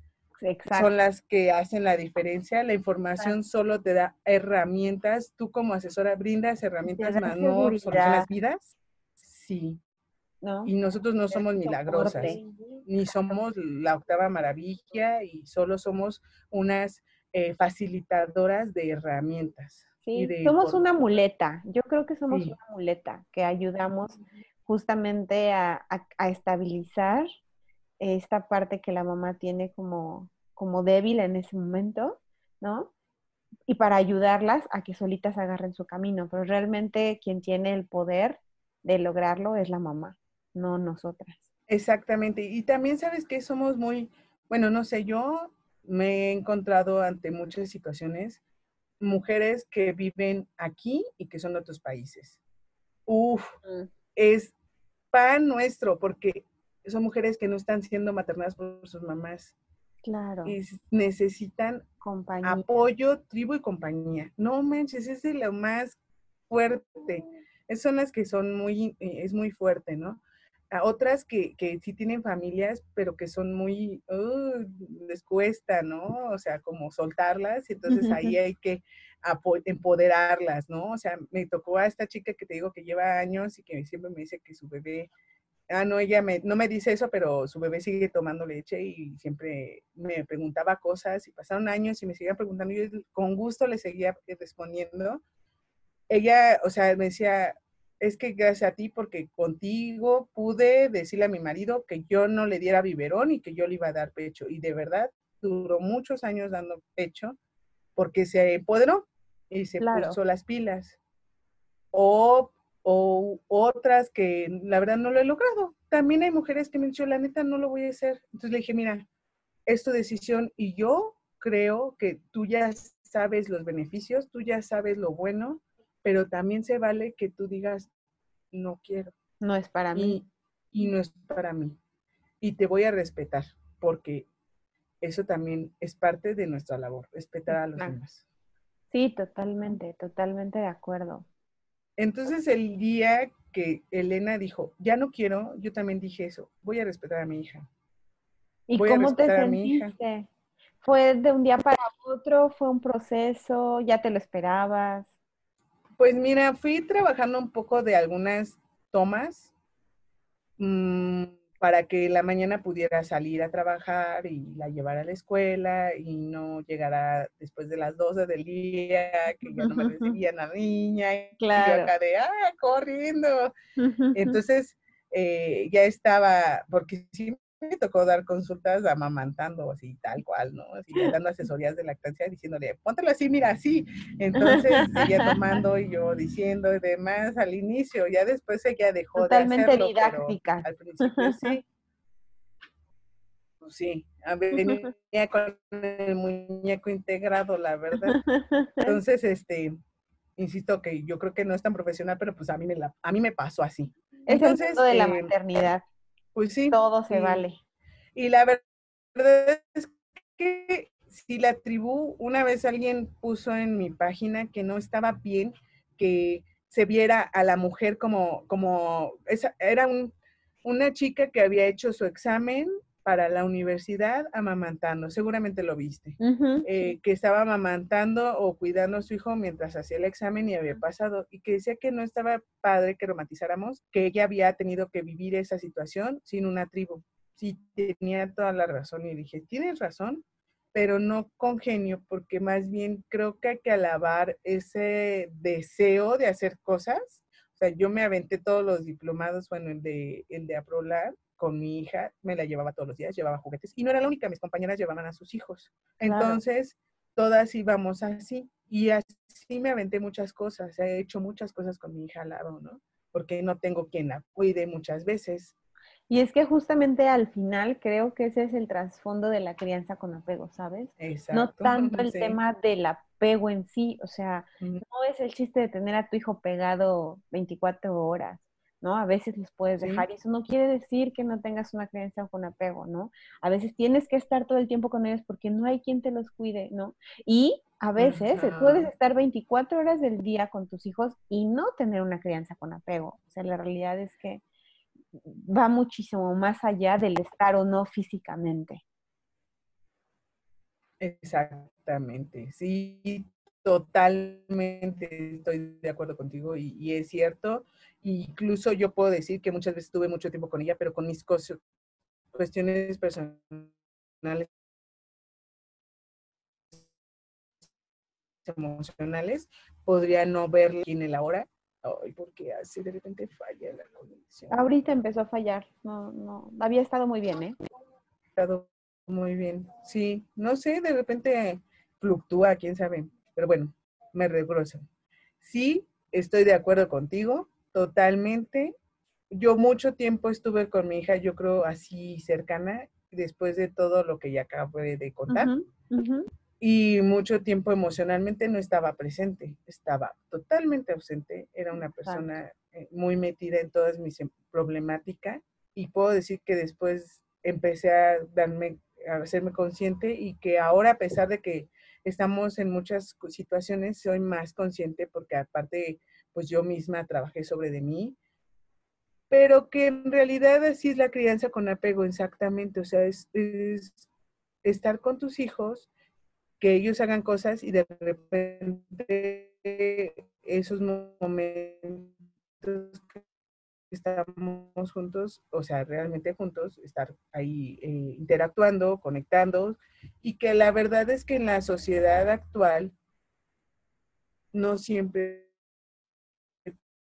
son las que hacen la diferencia. La información solo te da herramientas. Tú como asesora brindas herramientas, más no las vidas. Sí. Y nosotros no somos milagrosas, ni somos la octava maravilla y solo somos unas eh, facilitadoras de herramientas. Sí, somos una muleta. Yo creo que somos una muleta que ayudamos justamente a, a estabilizar esta parte que la mamá tiene como como débil en ese momento, ¿no? Y para ayudarlas a que solitas agarren su camino, pero realmente quien tiene el poder de lograrlo es la mamá, no nosotras. Exactamente, y también sabes que somos muy, bueno, no sé, yo me he encontrado ante muchas situaciones mujeres que viven aquí y que son de otros países. Uf, mm. es pan nuestro, porque son mujeres que no están siendo maternadas por sus mamás. Claro. Y necesitan apoyo, tribu y compañía. No manches, es de lo más fuerte. Es son las que son muy, eh, es muy fuerte, ¿no? A otras que, que sí tienen familias, pero que son muy, uh, les cuesta, ¿no? O sea, como soltarlas, y entonces ahí hay que empoderarlas, ¿no? O sea, me tocó a esta chica que te digo que lleva años y que siempre me dice que su bebé ah, no, ella me, no me dice eso, pero su bebé sigue tomando leche y siempre me preguntaba cosas y pasaron años y me seguía preguntando y yo con gusto le seguía respondiendo. Ella, o sea, me decía, es que gracias a ti, porque contigo pude decirle a mi marido que yo no le diera biberón y que yo le iba a dar pecho. Y de verdad, duró muchos años dando pecho porque se empoderó y se puso las pilas. O o otras que la verdad no lo he logrado. también hay mujeres que me han dicho, la neta, no lo voy a hacer. Entonces le dije, mira, es tu decisión y yo creo que tú ya sabes los beneficios, tú ya sabes lo bueno, pero también se vale que tú digas, no quiero. No es para mí. Y no es para mí. Y te voy a respetar, porque eso también es parte de nuestra labor, respetar a los demás. Sí, totalmente, totalmente de acuerdo. Entonces el día que Elena dijo, ya no quiero, yo también dije eso, voy a respetar a mi hija. ¿Y cómo te sentiste? ¿Fue de un día para otro? ¿Fue un proceso? ¿Ya te lo esperabas? Pues mira, fui trabajando un poco de algunas tomas. Mmm, para que la mañana pudiera salir a trabajar y la llevara a la escuela y no llegara después de las 12 del día, que ya no me recibían a la niña y claro. acá de, ah, corriendo. Entonces, eh, ya estaba, porque sí me tocó dar consultas amamantando, así tal cual, ¿no? Así dando asesorías de lactancia, diciéndole, póntelo así, mira, así. Entonces, ella tomando y yo diciendo y demás al inicio, ya después ella dejó Totalmente de hacerlo. didáctica. al principio sí. Pues sí, venía con el muñeco integrado, la verdad. Entonces, este, insisto que yo creo que no es tan profesional, pero pues a mí me, la, a mí me pasó así. Es Entonces, el de la em, maternidad. Pues sí. Todo se vale. Y la verdad es que si la tribu, una vez alguien puso en mi página que no estaba bien que se viera a la mujer como, como, esa, era un, una chica que había hecho su examen para la universidad amamantando, seguramente lo viste, eh, que estaba amamantando o cuidando a su hijo mientras hacía el examen y había pasado, y que decía que no estaba padre que romantizáramos, que ella había tenido que vivir esa situación sin una tribu. Sí, tenía toda la razón y dije, tienes razón, pero no congenio, porque más bien creo que hay que alabar ese deseo de hacer cosas. O sea, yo me aventé todos los diplomados, bueno, el de, el de Aprolar, con mi hija, me la llevaba todos los días, llevaba juguetes. Y no era la única, mis compañeras llevaban a sus hijos. Entonces, todas íbamos así. Y así me aventé muchas cosas. He hecho muchas cosas con mi hija al lado, ¿no? Porque no tengo quien la cuide muchas veces. Y es que justamente al final creo que ese es el trasfondo de la crianza con apego, ¿sabes? Exacto. No tanto el tema del apego en sí, o sea, no es el chiste de tener a tu hijo pegado 24 horas. ¿No? A veces los puedes dejar y eso no quiere decir que no tengas una creencia con apego, ¿no? A veces tienes que estar todo el tiempo con ellos porque no hay quien te los cuide, ¿no? Y a veces puedes estar 24 horas del día con tus hijos y no tener una crianza con apego. O sea, la realidad es que va muchísimo más allá del estar o no físicamente. Exactamente, sí, totalmente estoy de acuerdo contigo y, y es cierto incluso yo puedo decir que muchas veces tuve mucho tiempo con ella, pero con mis cuestiones personales emocionales, podría no verla en el ahora. Ay, porque así de repente falla la conexión. Ahorita empezó a fallar. No, no, había estado muy bien, ¿eh? Estado muy bien. Sí, no sé, de repente fluctúa, quién sabe. Pero bueno, me regreso. Sí, estoy de acuerdo contigo. Totalmente. Yo mucho tiempo estuve con mi hija, yo creo así cercana, después de todo lo que ya acabo de contar. Y mucho tiempo emocionalmente no estaba presente, estaba totalmente ausente. Era una persona eh, muy metida en todas mis em, problemáticas y puedo decir que después empecé a darme, a hacerme consciente y que ahora a pesar de que estamos en muchas situaciones, soy más consciente porque aparte pues yo misma trabajé sobre de mí, pero que en realidad así es la crianza con apego exactamente, o sea, es, estar con tus hijos, que ellos hagan cosas y de repente esos momentos estamos juntos, o sea, realmente juntos, estar ahí eh, interactuando, conectando, y que la verdad es que en la sociedad actual no siempre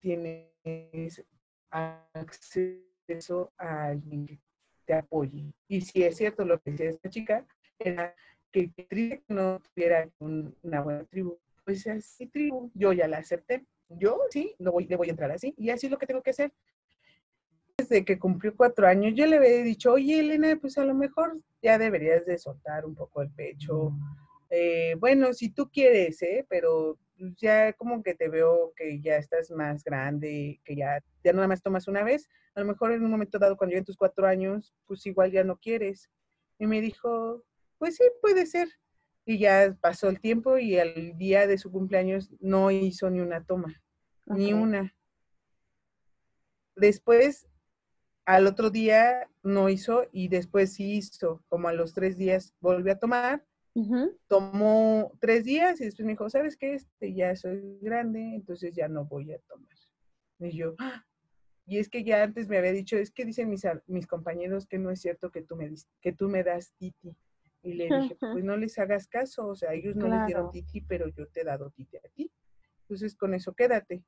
tienes acceso a alguien que te apoye. Y si es cierto lo que decía esta chica, era que, no tuviera una buena tribu. Pues así tribu, yo ya la acepté. Yo sí, no voy, le voy a entrar así. Y así es lo que tengo que hacer. De que cumplió cuatro años, yo le había dicho, oye, Elena, pues a lo mejor ya deberías de soltar un poco el pecho. Eh, bueno, si tú quieres, ¿eh? Pero pues, ya como que te veo que ya estás más grande, que ya, ya nada más tomas una vez. A lo mejor en un momento dado, cuando en tus cuatro años, pues igual ya no quieres. Y me dijo, pues sí, puede ser. Y ya pasó el tiempo y el día de su cumpleaños no hizo ni una toma, ni una. Después, al otro día no hizo y después sí hizo, como a los tres días volvió a tomar. Tomó tres días y después me dijo, ¿sabes qué? Este, ya soy grande, entonces ya no voy a tomar. Y yo, ¡ah! y es que ya antes me había dicho, es que dicen mis, mis compañeros que no es cierto que tú me, que tú me das titi. Y le dije, pues no les hagas caso, o sea, ellos no les dieron titi, pero yo te he dado titi a ti. Entonces con eso quédate.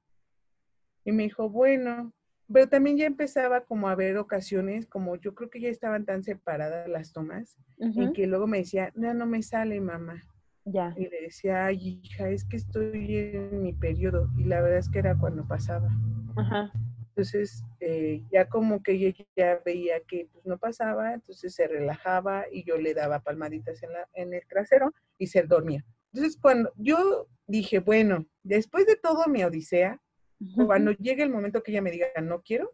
Y me dijo, bueno, pero también ya empezaba como a haber ocasiones, como yo creo que ya estaban tan separadas las tomas, en que luego me decía, no, no me sale, mamá. Ya. Y le decía, ay, hija, es que estoy en mi periodo. Y la verdad es que era cuando pasaba. Ajá. Entonces, eh, ya como que ella ya veía que pues, no pasaba, entonces se relajaba y yo le daba palmaditas en, la, en el trasero y se dormía. Entonces, cuando yo dije, bueno, después de todo mi odisea, cuando llegue el momento que ella me diga no quiero,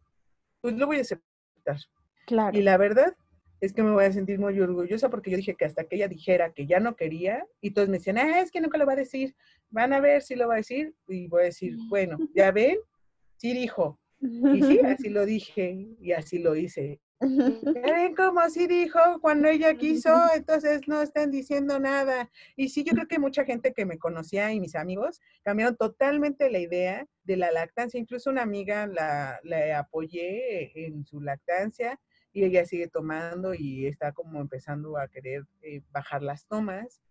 pues lo voy a aceptar. Claro. Y la verdad es que me voy a sentir muy orgullosa porque yo dije que hasta que ella dijera que ya no quería, y todos me decían, ah, es que nunca lo va a decir, van a ver si lo va a decir, y voy a decir, bueno, ya ven, sí dijo, y sí, así lo dije y así lo hice. Ven como sí dijo cuando ella quiso, entonces no están diciendo nada. Y sí, yo creo que mucha gente que me conocía y mis amigos cambiaron totalmente la idea de la lactancia. Incluso una amiga la, apoyé en su lactancia y ella sigue tomando y está como empezando a querer eh, bajar las tomas.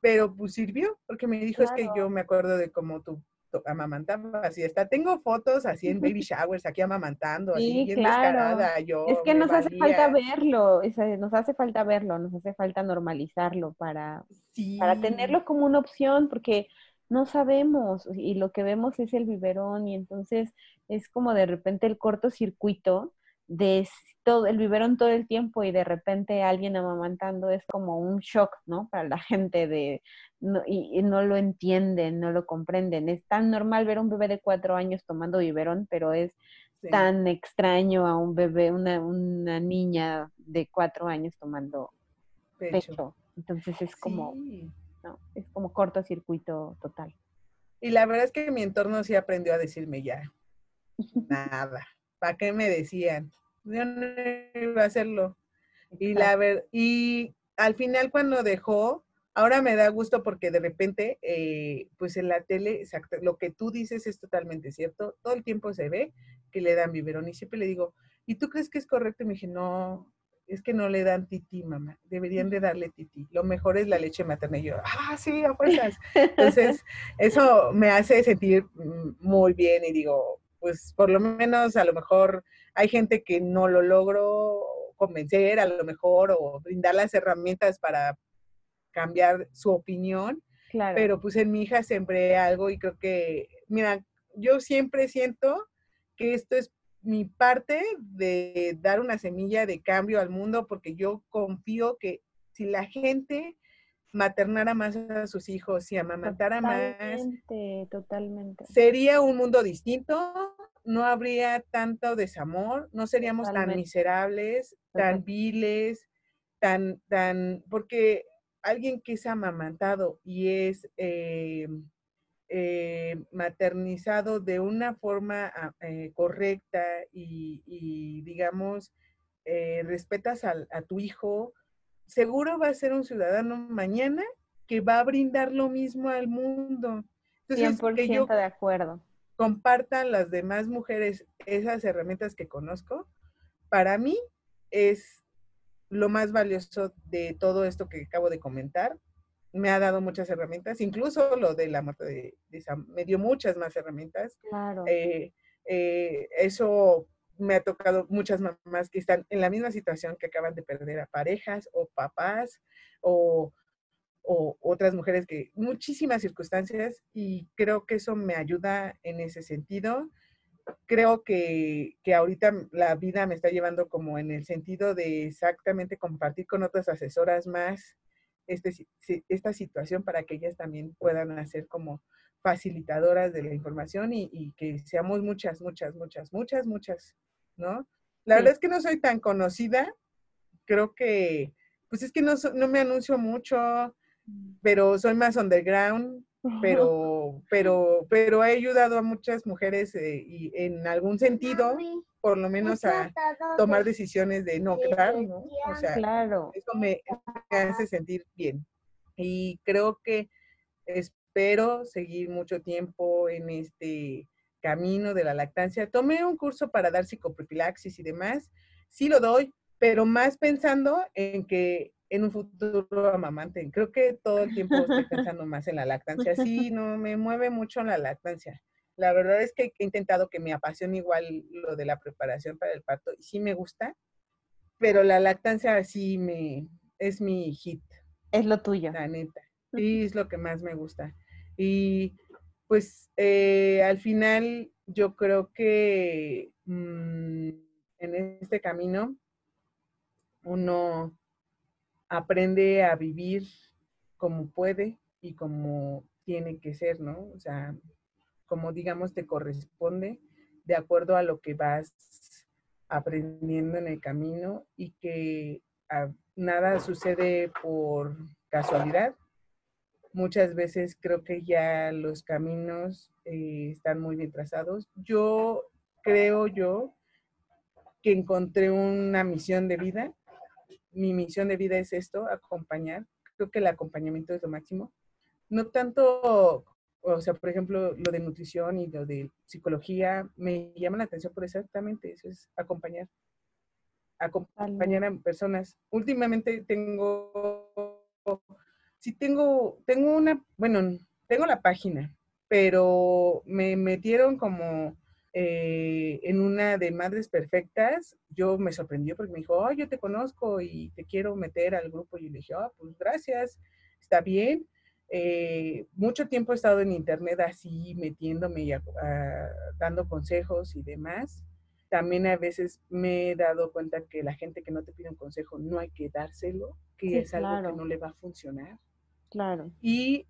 Pero pues sirvió, porque me dijo, es que yo me acuerdo de cómo tú amamantaba así está. Tengo fotos así en baby showers, aquí amamantando, así bien descarada. Yo es que nos hace falta verlo, nos hace falta verlo, nos hace falta normalizarlo para, para tenerlo como una opción, porque no sabemos y lo que vemos es el biberón y entonces es como de repente el cortocircuito de todo el biberón todo el tiempo y de repente alguien amamantando es como un shock, ¿no? Para la gente de y, no lo entienden, no lo comprenden. Es tan normal ver a un bebé de cuatro años tomando biberón, pero es tan extraño a un bebé, una, una niña de cuatro años tomando pecho. Entonces es como, ¿no? Es como cortocircuito total. Y la verdad es que mi entorno sí aprendió a decirme ya, nada. ¿Para qué me decían? Yo no iba a hacerlo. Y, la ver y al final cuando dejó, ahora me da gusto porque de repente, eh, pues en la tele, exacto, lo que tú dices es totalmente cierto. Todo el tiempo se ve que le dan biberón y siempre le digo, ¿y tú crees que es correcto? Y me dije, no, es que no le dan tití, mamá. Deberían de darle tití. Lo mejor es la leche materna. Y yo, ah, sí, a fuerzas. Entonces, eso me hace sentir mm, muy bien y digo, pues por lo menos a lo mejor hay gente que no lo logro convencer, a lo mejor, o brindar las herramientas para cambiar su opinión. Claro. Pero pues en mi hija sembré algo y creo que, mira, yo siempre siento que esto es mi parte de dar una semilla de cambio al mundo porque yo confío que si la gente maternara más a sus hijos y amamantara totalmente, más, totalmente. Sería un mundo distinto, no habría tanto desamor, no seríamos tan miserables, tan viles, tan, tan, porque alguien que es amamantado y es eh, eh, maternizado de una forma ah, eh, correcta y, digamos, respetas a, tu hijo, seguro va a ser un ciudadano mañana que va a brindar lo mismo al mundo. Entonces, 100% yo, de acuerdo compartan las demás mujeres esas herramientas que conozco, para mí es lo más valioso de todo esto que acabo de comentar. Me ha dado muchas herramientas, incluso lo de la muerte de, Sam, me dio muchas más herramientas. Claro. Eh, eh, eso me ha tocado muchas mamás que están en la misma situación que acaban de perder a parejas o papás o o otras mujeres que muchísimas circunstancias y creo que eso me ayuda en ese sentido. creo que, que, ahorita la vida me está llevando como en el sentido de exactamente compartir con otras asesoras más este, esta situación para que ellas también puedan hacer como facilitadoras de la información y, y que seamos muchas, muchas, muchas, muchas, muchas, ¿no? La verdad es que no soy tan conocida, creo que, pues es que no, no me anuncio mucho, pero soy más underground, pero, pero, pero he ayudado a muchas mujeres eh, y en algún sentido, por lo menos a tomar decisiones de no, claro, ¿no? O sea, eso me, hace sentir bien. Y creo que espero seguir mucho tiempo en este camino de la lactancia. Tomé un curso para dar psicoprofilaxis y demás, sí lo doy, pero más pensando en que en un futuro amamante. Creo que todo el tiempo estoy pensando más en la lactancia. Sí, no, me mueve mucho la lactancia. La verdad es que he intentado que me apasione igual lo de la preparación para el parto y sí me gusta, pero la lactancia sí me, es mi hit. Es lo tuyo. La neta. Sí, es lo que más me gusta. Y pues eh, al final yo creo que mm, en este camino uno aprende a vivir como puede y como tiene que ser, ¿no? O sea, como digamos te corresponde de acuerdo a lo que vas aprendiendo en el camino y que ah, nada sucede por casualidad. Muchas veces creo que ya los caminos eh, están muy bien trazados. Yo creo yo que encontré una misión de vida mi misión de vida es esto, acompañar. Creo que el acompañamiento es lo máximo. No tanto, o sea, por ejemplo, lo de nutrición y lo de psicología, me llama la atención por exactamente eso, es acompañar. Acompañar a personas. Últimamente tengo, sí tengo, tengo una, bueno, tengo la página, pero me metieron como eh, en una de Madres Perfectas, yo me sorprendió porque me dijo, oh, yo te conozco y te quiero meter al grupo. Y le dije, oh, pues gracias, está bien. Eh, mucho tiempo he estado en internet así, metiéndome y dando consejos y demás. También a veces me he dado cuenta que la gente que no te pide un consejo no hay que dárselo, que es algo que no le va a funcionar. Claro. Y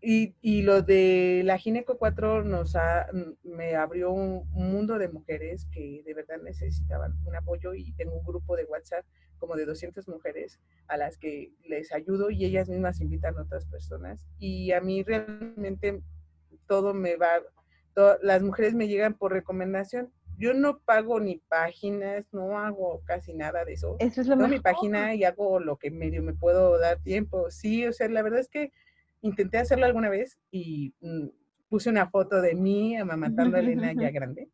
y, y, lo de la Gineco 4 nos ha, me abrió un, mundo de mujeres que de verdad necesitaban un apoyo y tengo un grupo de WhatsApp como de 200 mujeres a las que les ayudo y ellas mismas invitan a otras personas. Y a mí realmente todo me va, las mujeres me llegan por recomendación. Yo no pago ni páginas, no hago casi nada de eso. Eso es lo mejor. mi página y hago lo que medio me puedo dar tiempo. Sí, o sea, la verdad es que intenté hacerlo alguna vez y mm, puse una foto de mí amamantando a Elena ya grande.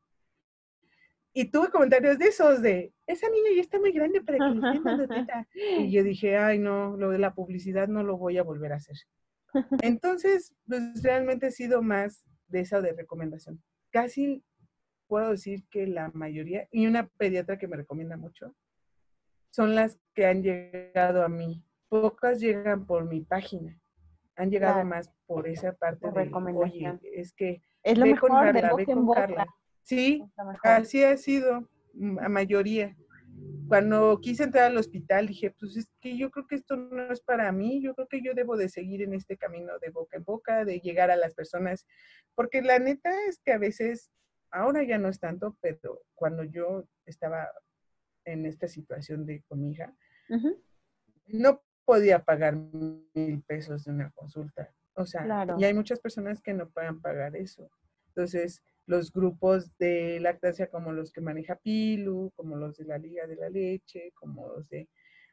Y tuve comentarios de esos de, esa niña ya está muy grande para que le esté Y yo dije, ay no, lo de la publicidad no lo voy a volver a hacer. Entonces, pues realmente he sido más de esa de recomendación. Casi puedo decir que la mayoría, y una pediatra que me recomienda mucho, son las que han llegado a mí. Pocas llegan por mi página han llegado más por esa parte de, oye, es que es lo mejor, con Carla, ve con Carla. Sí, así ha sido, la mayoría. Cuando quise entrar al hospital dije, pues es que yo creo que esto no es para mí, yo creo que yo debo de seguir en este camino de boca en boca, de llegar a las personas, porque la neta es que a veces, ahora ya no es tanto, pero cuando yo estaba en esta situación de con mi hija, no podía pagar mil pesos de una consulta. O sea, y hay muchas personas que no puedan pagar eso. Entonces, los grupos de lactancia como los que maneja Pilu, como los de la Liga de la Leche, como los de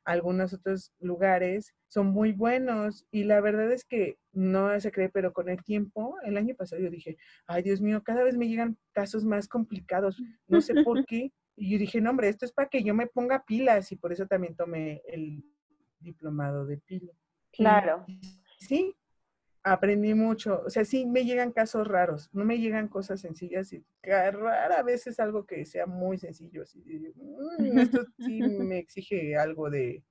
algunos otros lugares, son muy buenos. Y la verdad es que no se cree, pero con el tiempo, el año pasado yo dije, ay Dios mío, cada vez me llegan casos más complicados, no sé por qué. Y yo dije, no, hombre, esto es para que yo me ponga pilas y por eso también tomé el diplomado de pilo. Claro. sí, aprendí mucho. O sea, sí me llegan casos raros, no me llegan cosas sencillas y rara vez es algo que sea muy sencillo. Mm, esto sí me exige algo de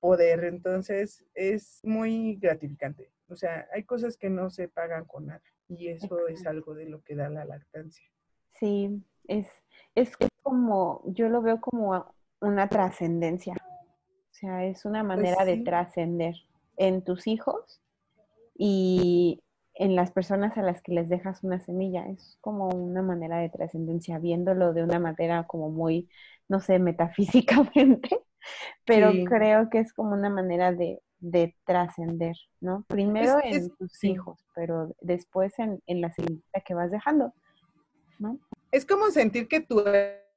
poder, entonces es muy gratificante. O sea, hay cosas que no se pagan con nada y eso es algo de lo que da la lactancia. Sí, es, es como, yo lo veo como una trascendencia. O sea, es una Pues manera de trascender en tus hijos y en las personas a las que les dejas una semilla. Es como una manera de trascendencia, viéndolo de una manera como muy, no sé, metafísicamente, pero Sí. creo que es como una manera de, de trascender, ¿no? Primero Es- en es- tus sí. hijos, pero después en, en la semillita que vas dejando, ¿no? Es como sentir que tu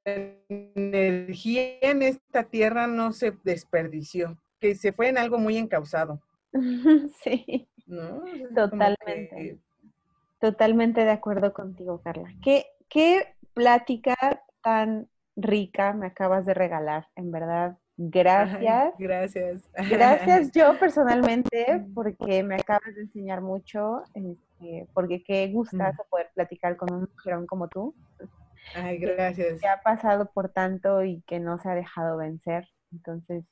energía en esta tierra no se desperdició, que se fue en algo muy encausado, sí. ¿No? Es Totalmente. que- Totalmente de acuerdo contigo, Carla. ¿Qué, qué plática tan rica me acabas de regalar, en verdad. Gracias. Ay, gracias. Gracias yo personalmente porque me acabas de enseñar mucho, este, porque qué gustazo poder platicar con un mujerón como tú, Ay, gracias. que ha pasado por tanto y que no se ha dejado vencer. Entonces,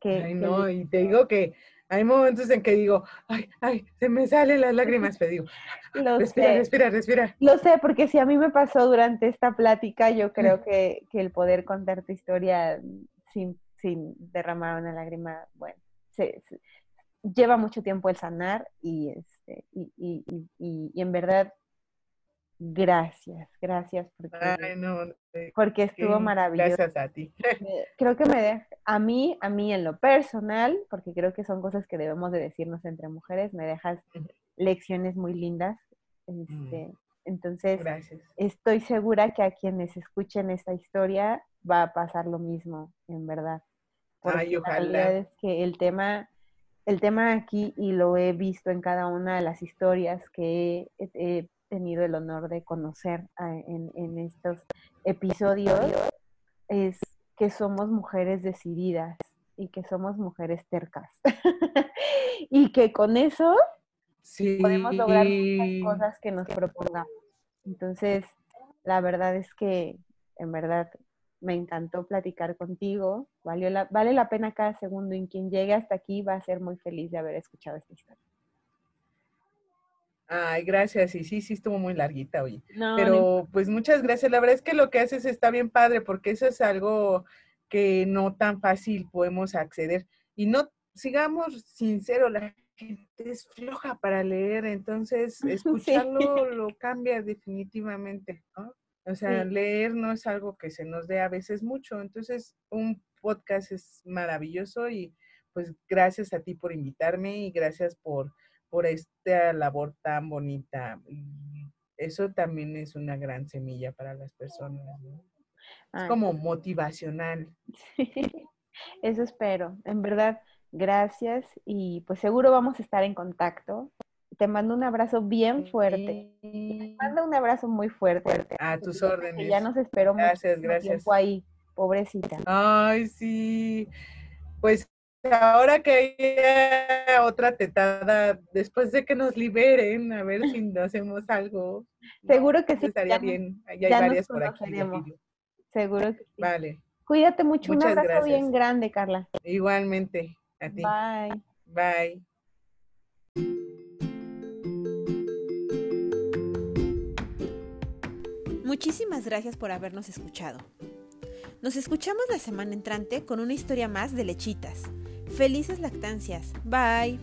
que, Ay, no, y te digo que hay momentos en que digo, ay, ay, se me salen las lágrimas, pero digo, lo respira, sé. respira, respira. Lo sé, porque si a mí me pasó durante esta plática, yo creo que, que el poder contar tu historia sin, sin derramar una lágrima, bueno, se, se- lleva mucho tiempo el sanar y, este, y, y, y- y- y en verdad, gracias, gracias porque, Ay, no, porque estuvo maravilloso. Gracias a ti. Creo que me deja, a mí, a mí en lo personal, porque creo que son cosas que debemos de decirnos entre mujeres, me dejas lecciones muy lindas. Este, Entonces, Gracias. estoy segura que a quienes escuchen esta historia va a pasar lo mismo, en verdad. Porque Ay, la ojalá. realidad es que el tema, el tema aquí, y lo he visto en cada una de las historias que he, he tenido el honor de conocer ah, en, en estos episodios, es que somos mujeres decididas y que somos mujeres tercas. y que con eso Sí. podemos lograr muchas cosas que nos propongamos. Entonces, la verdad es que, en verdad, me encantó platicar contigo. Valió la, vale la pena cada segundo y quien llegue hasta aquí va a ser muy feliz de haber escuchado esta historia. Ay, gracias. Y sí, sí estuvo muy larguita, oye. No, no Pero pues muchas gracias. La verdad es que lo que haces está bien padre porque eso es algo que no tan fácil podemos acceder. Y no, sigamos sinceros, la gente es floja para leer, entonces escucharlo lo cambia definitivamente, ¿no? O sea, Sí. leer no es algo que se nos dé a veces mucho. Entonces, un podcast es maravilloso y pues gracias a ti por invitarme y gracias por, por esta labor tan bonita. Eso también es una gran semilla para las personas, ¿no? Es como motivacional. Eso espero. En verdad, gracias y pues seguro vamos a estar en contacto. Te mando un abrazo bien fuerte. Y- Manda un abrazo muy fuerte. A tus órdenes. Ya nos esperó Gracias, mucho gracias. tiempo ahí, pobrecita. Ay, sí. Pues ahora que haya otra tetada, después de que nos liberen, a ver si hacemos algo. ¿no? Seguro que sí, Estaría ya nos- bien. Ahí hay ya nos varias por aquí. Seguro que sí. Vale. Cuídate mucho. Muchas un abrazo bien grande, Carla. Igualmente. A ti. Bye. Bye. Muchísimas gracias por habernos escuchado. Nos escuchamos la semana entrante con una historia más de lechitas. Felices lactancias. Bye.